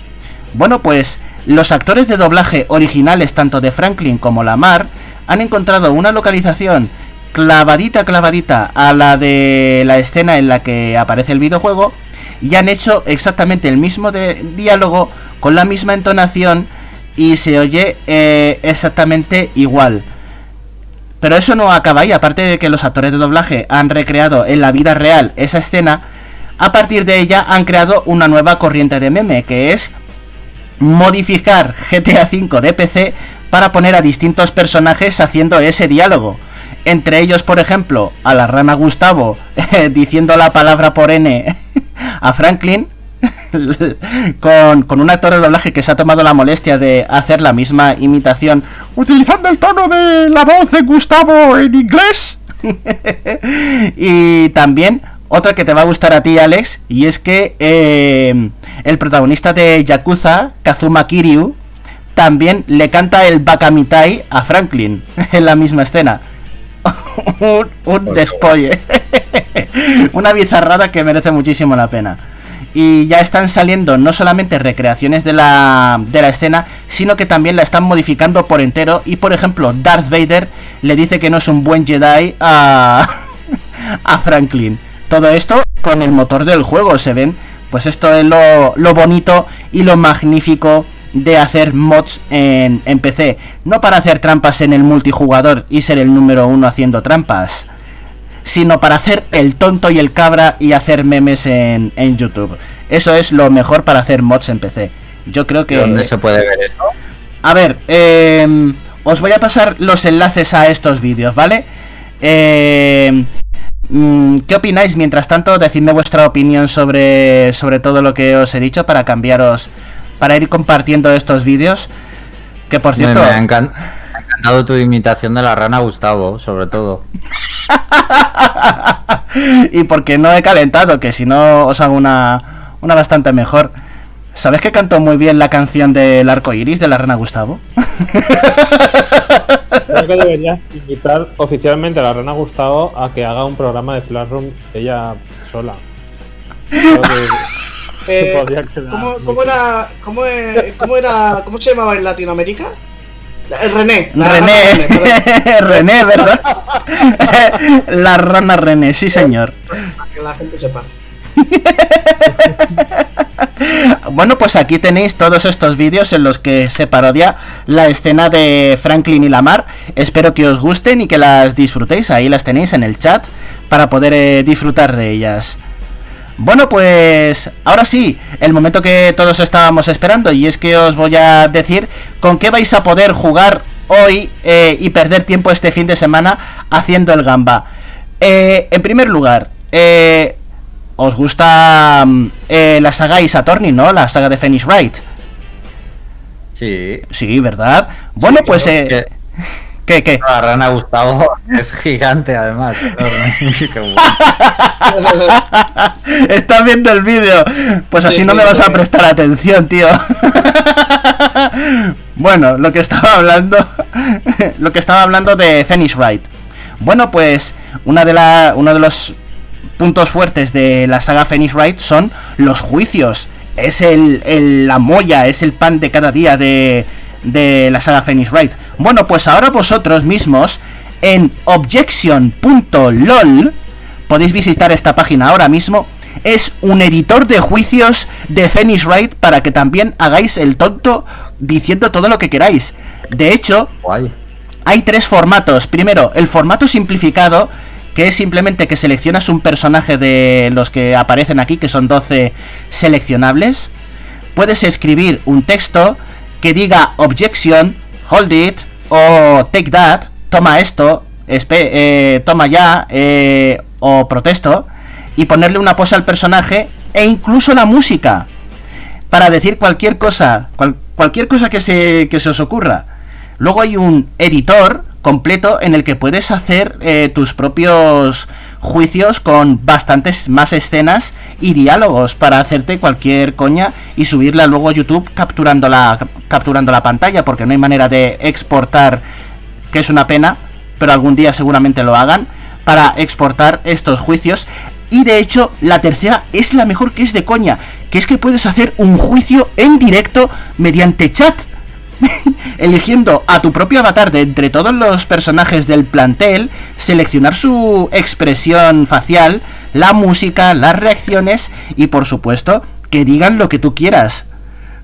Bueno, pues los actores de doblaje originales tanto de Franklin como Lamar han encontrado una localización clavadita, clavadita a la de la escena en la que aparece el videojuego y han hecho exactamente el mismo diálogo con la misma entonación y se oye eh, exactamente igual. Pero eso no acaba ahí, aparte de que los actores de doblaje han recreado en la vida real esa escena, a partir de ella han creado una nueva corriente de meme, que es modificar GTA V de PC para poner a distintos personajes haciendo ese diálogo. Entre ellos, por ejemplo, a la rana Gustavo diciendo la palabra por N a Franklin, con, con, un actor de doblaje que se ha tomado la molestia de hacer la misma imitación utilizando el tono de la voz de Gustavo en inglés. y también otra que te va a gustar a ti, Alex, y es que eh, el protagonista de Yakuza, Kazuma Kiryu, también le canta el Bakamitai a Franklin en la misma escena. un, un despolle. Una bizarrada que merece muchísimo la pena. y ya están saliendo no solamente recreaciones de la, de la escena, sino que también la están modificando por entero y por ejemplo Darth Vader le dice que no es un buen Jedi a, a Franklin. Todo esto con el motor del juego, se ven, pues esto es lo, lo bonito y lo magnífico de hacer mods en, en, PC. No para hacer trampas en el multijugador y ser el número uno haciendo trampas, sino para hacer el tonto y el cabra y hacer memes en, en YouTube. Eso es lo mejor para hacer mods en PC. Yo creo que... ¿Dónde se puede ver esto? A ver, eh, os voy a pasar los enlaces a estos vídeos, ¿vale? Eh, ¿Qué opináis? Mientras tanto, decidme vuestra opinión sobre, sobre todo lo que os he dicho para cambiaros para ir compartiendo estos vídeos. Que por cierto. Me, me, ha encantado tu imitación de la rana Gustavo, sobre todo. y porque no he calentado, que si no os hago una, una bastante mejor. ¿Sabes que cantó muy bien la canción del arco iris de la rana Gustavo? Creo que deberías invitar oficialmente a la rana Gustavo a que haga un programa de Flashroom ella sola. Creo que... Eh, ¿cómo, cómo, era, cómo, cómo, era, ¿Cómo se llamaba en Latinoamérica? René. La René. René, René, ¿verdad? la rana René, sí señor. Para que la gente sepa. bueno, pues aquí tenéis todos estos vídeos en los que se parodia la escena de Franklin y Lamar. Espero que os gusten y que las disfrutéis. Ahí las tenéis en el chat para poder eh, disfrutar de ellas. Bueno, pues ahora sí, el momento que todos estábamos esperando y es que os voy a decir con qué vais a poder jugar hoy eh, y perder tiempo este fin de semana haciendo el gamba. Eh, en primer lugar, eh, os gusta eh, la saga Isatorni, ¿no? La saga de Phoenix Wright. Sí. Sí, ¿verdad? Bueno, Sí, pues... Eh, que- ¿Qué, qué? La rana Gustavo es gigante, además. enorme. Qué bueno. Estás viendo el vídeo. Pues así Sí, no sí, me vas a prestar atención, tío. bueno, lo que estaba hablando. lo que estaba hablando de Phoenix Wright. Bueno, pues una de la, uno de los puntos fuertes de la saga Phoenix Wright son los juicios. Es el, el- la molla, es el pan de cada día de, de la saga Phoenix Wright. Bueno, pues ahora vosotros mismos en objection.lol podéis visitar esta página ahora mismo. Es un editor de juicios de Phoenix Wright para que también hagáis el tonto diciendo todo lo que queráis. De hecho, Guay. hay tres formatos. Primero, el formato simplificado, que es simplemente que seleccionas un personaje de los que aparecen aquí, que son 12 seleccionables. Puedes escribir un texto que diga objection, hold it o take that, toma esto, eh, toma ya eh, o protesto y ponerle una pose al personaje e incluso la música para decir cualquier cosa, cual- cualquier cosa que se, que se os ocurra. Luego hay un editor completo en el que puedes hacer eh, tus propios juicios con bastantes más escenas y diálogos para hacerte cualquier coña y subirla luego a YouTube capturando la, capturando la pantalla porque no hay manera de exportar, que es una pena, pero algún día seguramente lo hagan, para exportar estos juicios. Y de hecho, la tercera es la mejor que es de coña, que es que puedes hacer un juicio en directo mediante chat. eligiendo a tu propio avatar de entre todos los personajes del plantel, seleccionar su expresión facial, la música, las reacciones y por supuesto que digan lo que tú quieras.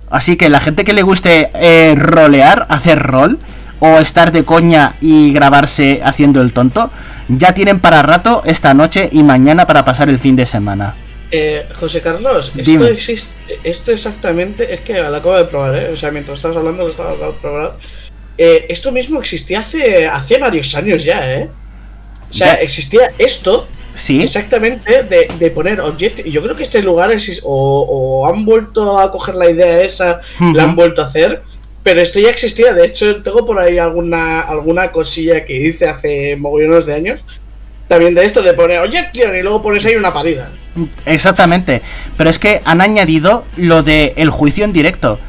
Así que la gente que le guste eh, rolear, hacer rol, o estar de coña y grabarse haciendo el tonto, ya tienen para rato esta noche y mañana para pasar el fin de semana. Eh, José Carlos, esto existe, esto exactamente, es que lo acabo de probar, ¿eh? o sea, mientras estabas hablando lo estaba acabo de probar. Eh, esto mismo existía hace, hace varios años ya, ¿eh? O sea, Ya. existía esto ¿Sí? exactamente de, de poner object. Y yo creo que este lugar exis- o, o han vuelto a coger la idea esa, la han vuelto a hacer. Pero esto ya existía, de hecho tengo por ahí alguna, alguna cosilla que hice hace mogollones de años. También de esto de poner objection y luego pones ahí una parida. Exactamente. Pero es que han añadido lo de el juicio en directo.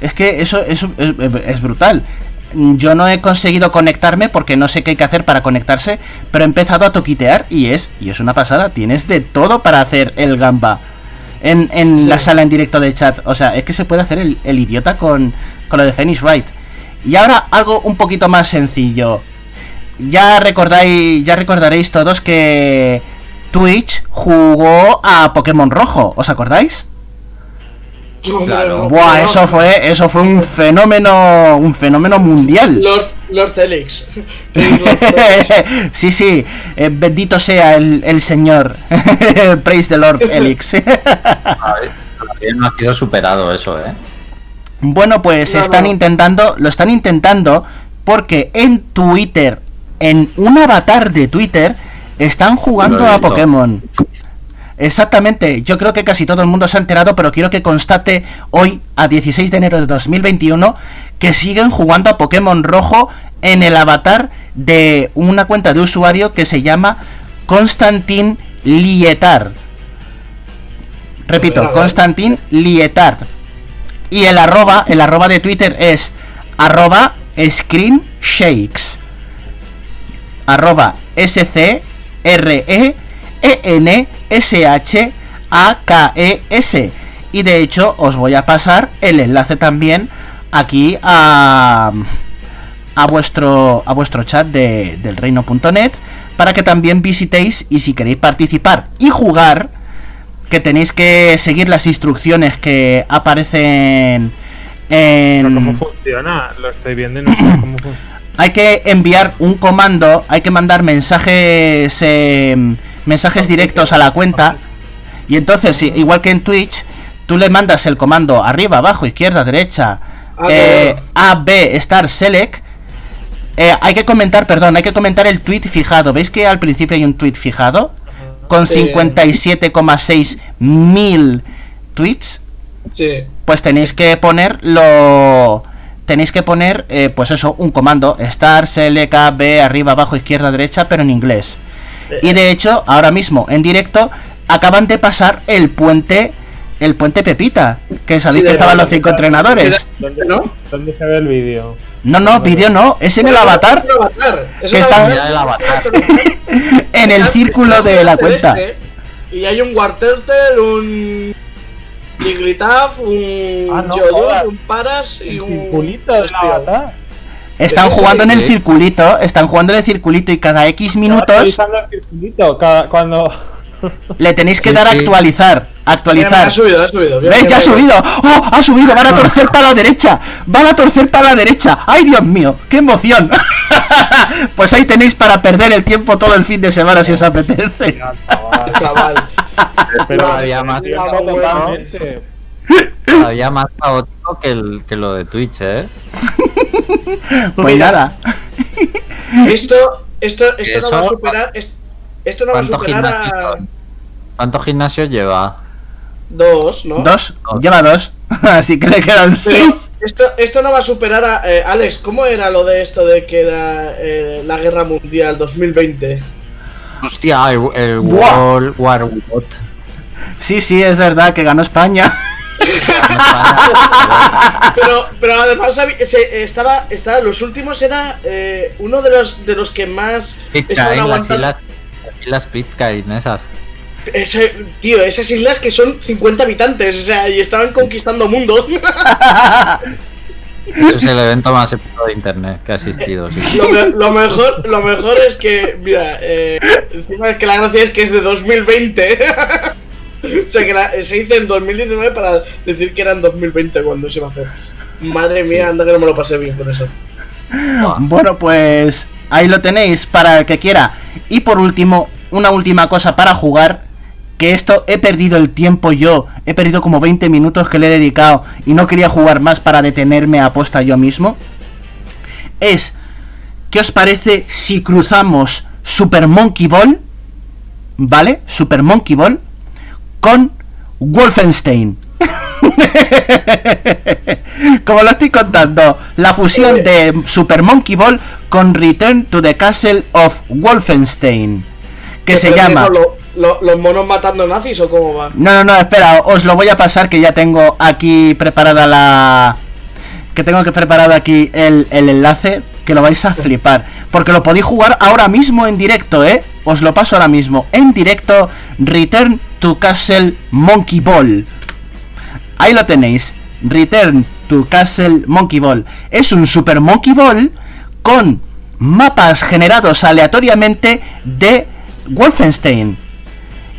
Es que eso, eso es, es brutal. Yo no he conseguido conectarme porque no sé qué hay que hacer para conectarse, pero he empezado a toquitear y es y es una pasada. Tienes de todo para hacer el gamba. en, en la sala en directo de chat. O sea, es que se puede hacer el, el idiota con, con lo de Phoenix Wright. Y ahora algo un poquito más sencillo. Ya recordáis, ya recordaréis todos que Twitch jugó a Pokémon Rojo, ¿os acordáis? Claro. Buah, eso fue, eso fue un fenómeno, un fenómeno mundial. Lord, Lord Elix. Sí, sí, eh, bendito sea el, el señor. Praise the Lord Elix. Todavía no ha sido superado eso, ¿eh? bueno, pues No, están no. intentando, lo están intentando porque en Twitter, en un avatar de Twitter, están jugando a. Pokémon. Exactamente, yo creo que casi todo el mundo se ha enterado, pero quiero que constate hoy, a 16 de enero de 2021, que siguen jugando a Pokémon Rojo en el avatar de una cuenta de usuario que se llama Constantin Lietar. Repito. Constantin Lietar. Y el arroba, el arroba de Twitter es arroba screenshakes. Arroba S C R E E E S. Y de hecho os voy a pasar el enlace también aquí a a vuestro a vuestro chat de, del reino.net para que también visitéis y si queréis participar y jugar que tenéis que seguir las instrucciones que aparecen Pero ¿Cómo en funciona? Lo estoy viendo y no sé cómo funciona. Hay que enviar un comando hay que mandar mensajes eh, mensajes directos a la cuenta y entonces igual que en Twitch tú le mandas el comando arriba abajo izquierda derecha Ah, eh. A B Star Select eh, hay que comentar, perdón, hay que comentar el tweet fijado. ¿Veis que al principio hay un tweet fijado? Con Sí. 57,6 mil tweets. Sí. Pues tenéis que poner lo. Tenéis que poner, eh, pues eso, un comando. Star, select, A, B, arriba, abajo, izquierda, derecha, pero en inglés. Y de hecho, ahora mismo, en directo, acaban de pasar el puente. El puente Pepita. Que sabéis Sí, que estaban los cinco entrenadores. ¿Dónde, ¿No? ¿Dónde se ve el vídeo? No, no, vídeo no. Es en el avatar. Es un avatar. Es Que un está- Mira el avatar. En el círculo de la cuenta. Y hay un Warturtle, un Jigglypuff, un Ah, no un Paras y El un... circulito avatar. Están jugando en el circulito, están jugando en el circulito y cada X minutos actualizando el circulito cada- cuando. Le tenéis que Sí, dar a sí. actualizar, Mira, mira, actualizar. ha subido, ha subido. Mira, Ya ha subido. ¡Oh! Ha subido, van a torcer para la derecha. Van a torcer para la derecha. ¡Ay, Dios mío! ¡Qué emoción! pues ahí tenéis para perder el tiempo todo el fin de semana si os apetece. Chaval. Pero Todavía más, todavía más caótico que, el, que lo de Twitch, ¿eh? Pues nada. Esto, esto, esto no va a superar... es- Esto no va a ¿Cuántos superar a... ¿Cuántos gimnasios lleva? Dos, ¿no? Dos. Dos. Lleva dos. Así que le quedan Pero seis. esto, esto no va a superar a... eh, Alex, ¿cómo era lo de esto de que era eh, la guerra mundial 2020? Hostia, el, el. World War Bot. Sí, sí, es verdad que ganó España. Pero, pero además se- estaba, estaba, los últimos era eh, uno de los de los que más Pitcairn, las aguantando. islas, las islas Pitcairn, esas. Ese, tío, esas islas que son 50 habitantes, o sea, y estaban conquistando mundo. Eso es el evento más épico de internet que ha existido. sí. lo, me- lo mejor, lo mejor es que, mira, eh, encima es que la gracia es que es de 2020. o sea, que la- se hizo en 2019 para decir que era en 2020 cuando se va a hacer. Madre mía, anda que no me lo pasé bien con eso. Bueno, pues ahí lo tenéis para el que quiera. Y por último, una última cosa para jugar. Que esto he perdido el tiempo yo. He perdido como 20 minutos que le he dedicado. Y no quería jugar más para detenerme a posta yo mismo. Es. ¿Qué os parece si cruzamos Super Monkey Ball? ¿Vale? Super Monkey Ball. Con Wolfenstein. Como lo estoy contando, la fusión de Super Monkey Ball con Return to the Castle of Wolfenstein. Que se llama... lo- lo- ¿Los monos matando nazis o cómo va? No, no, no, espera, os lo voy a pasar que ya tengo aquí preparada la... Que tengo que preparado aquí el, el enlace, que lo vais a flipar. Porque lo podéis jugar ahora mismo en directo, ¿eh? Os lo paso ahora mismo. En directo, Return to Castle Monkey Ball. Ahí lo tenéis. Return to Castle Monkey Ball. Es un Super Monkey Ball con mapas generados aleatoriamente de Wolfenstein.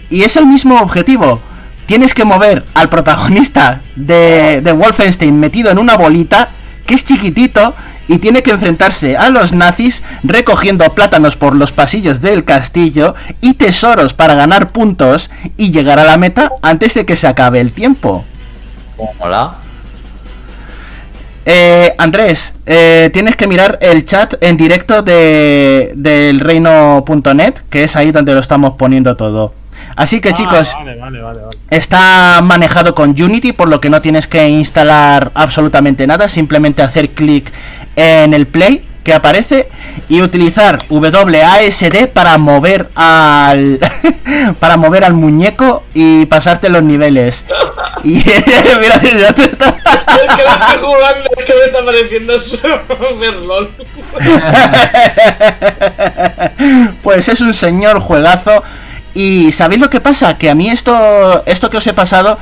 Y es el mismo objetivo. Tienes que mover al protagonista de, de Wolfenstein metido en una bolita que es chiquitito y tiene que enfrentarse a los nazis recogiendo plátanos por los pasillos del castillo y tesoros para ganar puntos y llegar a la meta antes de que se acabe el tiempo. Hola. Eh, Andrés, eh, tienes que mirar el chat en directo de, del reino.net, que es ahí donde lo estamos poniendo todo. Así que Ah, chicos, Vale, vale, vale, vale. está manejado con Unity, por lo que no tienes que instalar absolutamente nada, simplemente hacer clic en el play que aparece y utilizar WASD para mover al para mover al muñeco y pasarte los niveles. Y mira, ya te está- El que lo estoy jugando es que me está pareciendo super LOL. pues es un señor juegazo. Y ¿sabéis lo que pasa? Que a mí esto, esto que os he pasado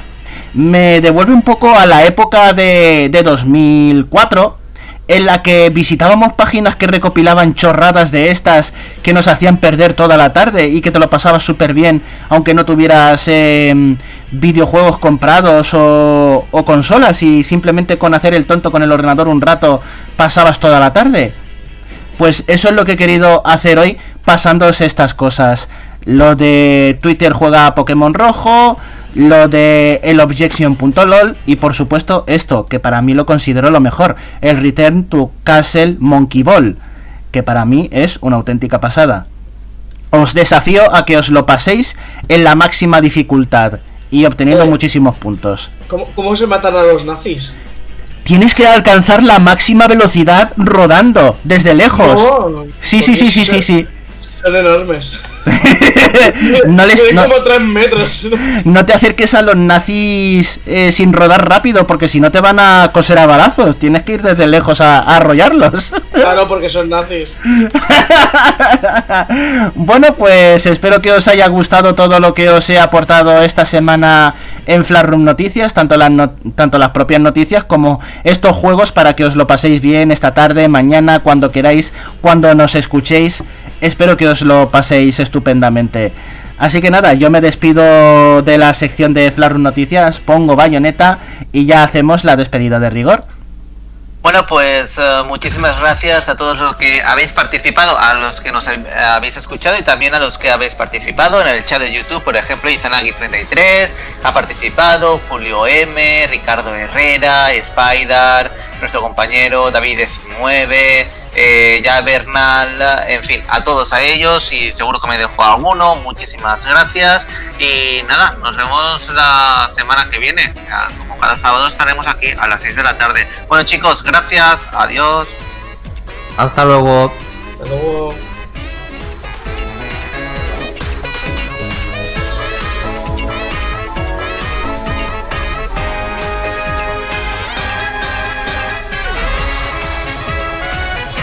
me devuelve un poco a la época de, de 2004, en la que visitábamos páginas que recopilaban chorradas de estas que nos hacían perder toda la tarde y que te lo pasabas súper bien, aunque no tuvieras em, videojuegos comprados o, o consolas y simplemente con hacer el tonto con el ordenador un rato pasabas toda la tarde. Pues eso es lo que he querido hacer hoy, pasándoos estas cosas. Lo de Twitter juega a Pokémon Rojo, lo de el Objection.lol y por supuesto esto, que para mí lo considero lo mejor, el Return to Castle Monkey Ball, que para mí es una auténtica pasada. Os desafío a que os lo paséis en la máxima dificultad y obteniendo Eh. muchísimos puntos. ¿Cómo, ¿Cómo se matan a los nazis? Tienes que alcanzar la máxima velocidad rodando desde lejos. No, Sí, sí, sí, sí, sí, sí. Son enormes. no, les, Tienen no, como 3 metros. ¿no? no te acerques a los nazis eh, sin rodar rápido, porque si no te van a coser a balazos. Tienes que ir desde lejos a, a arrollarlos. Claro, porque son nazis. bueno, pues espero que os haya gustado todo lo que os he aportado esta semana en Flatroom Noticias, tanto las, no- tanto las propias noticias como estos juegos para que os lo paséis bien esta tarde, mañana, cuando queráis, cuando nos escuchéis. Espero que os lo paséis estupendamente. Así que nada, yo me despido de la sección de Flatroom Noticias, pongo bayoneta y ya hacemos la despedida de rigor. Bueno, pues eh, muchísimas gracias a todos los que habéis participado, a los que nos hab- habéis escuchado y también a los que habéis participado en el chat de YouTube. Por ejemplo, Izanagi33 ha participado, Julio M, Ricardo Herrera, Spider, nuestro compañero David19, eh, ya Bernal, en fin, a todos a ellos y seguro que me dejo alguno. Muchísimas gracias y nada, nos vemos la semana que viene. Ya, Como cada sábado estaremos aquí a las 6 de la tarde. Bueno chicos, gracias, adiós. Hasta luego. Hasta luego.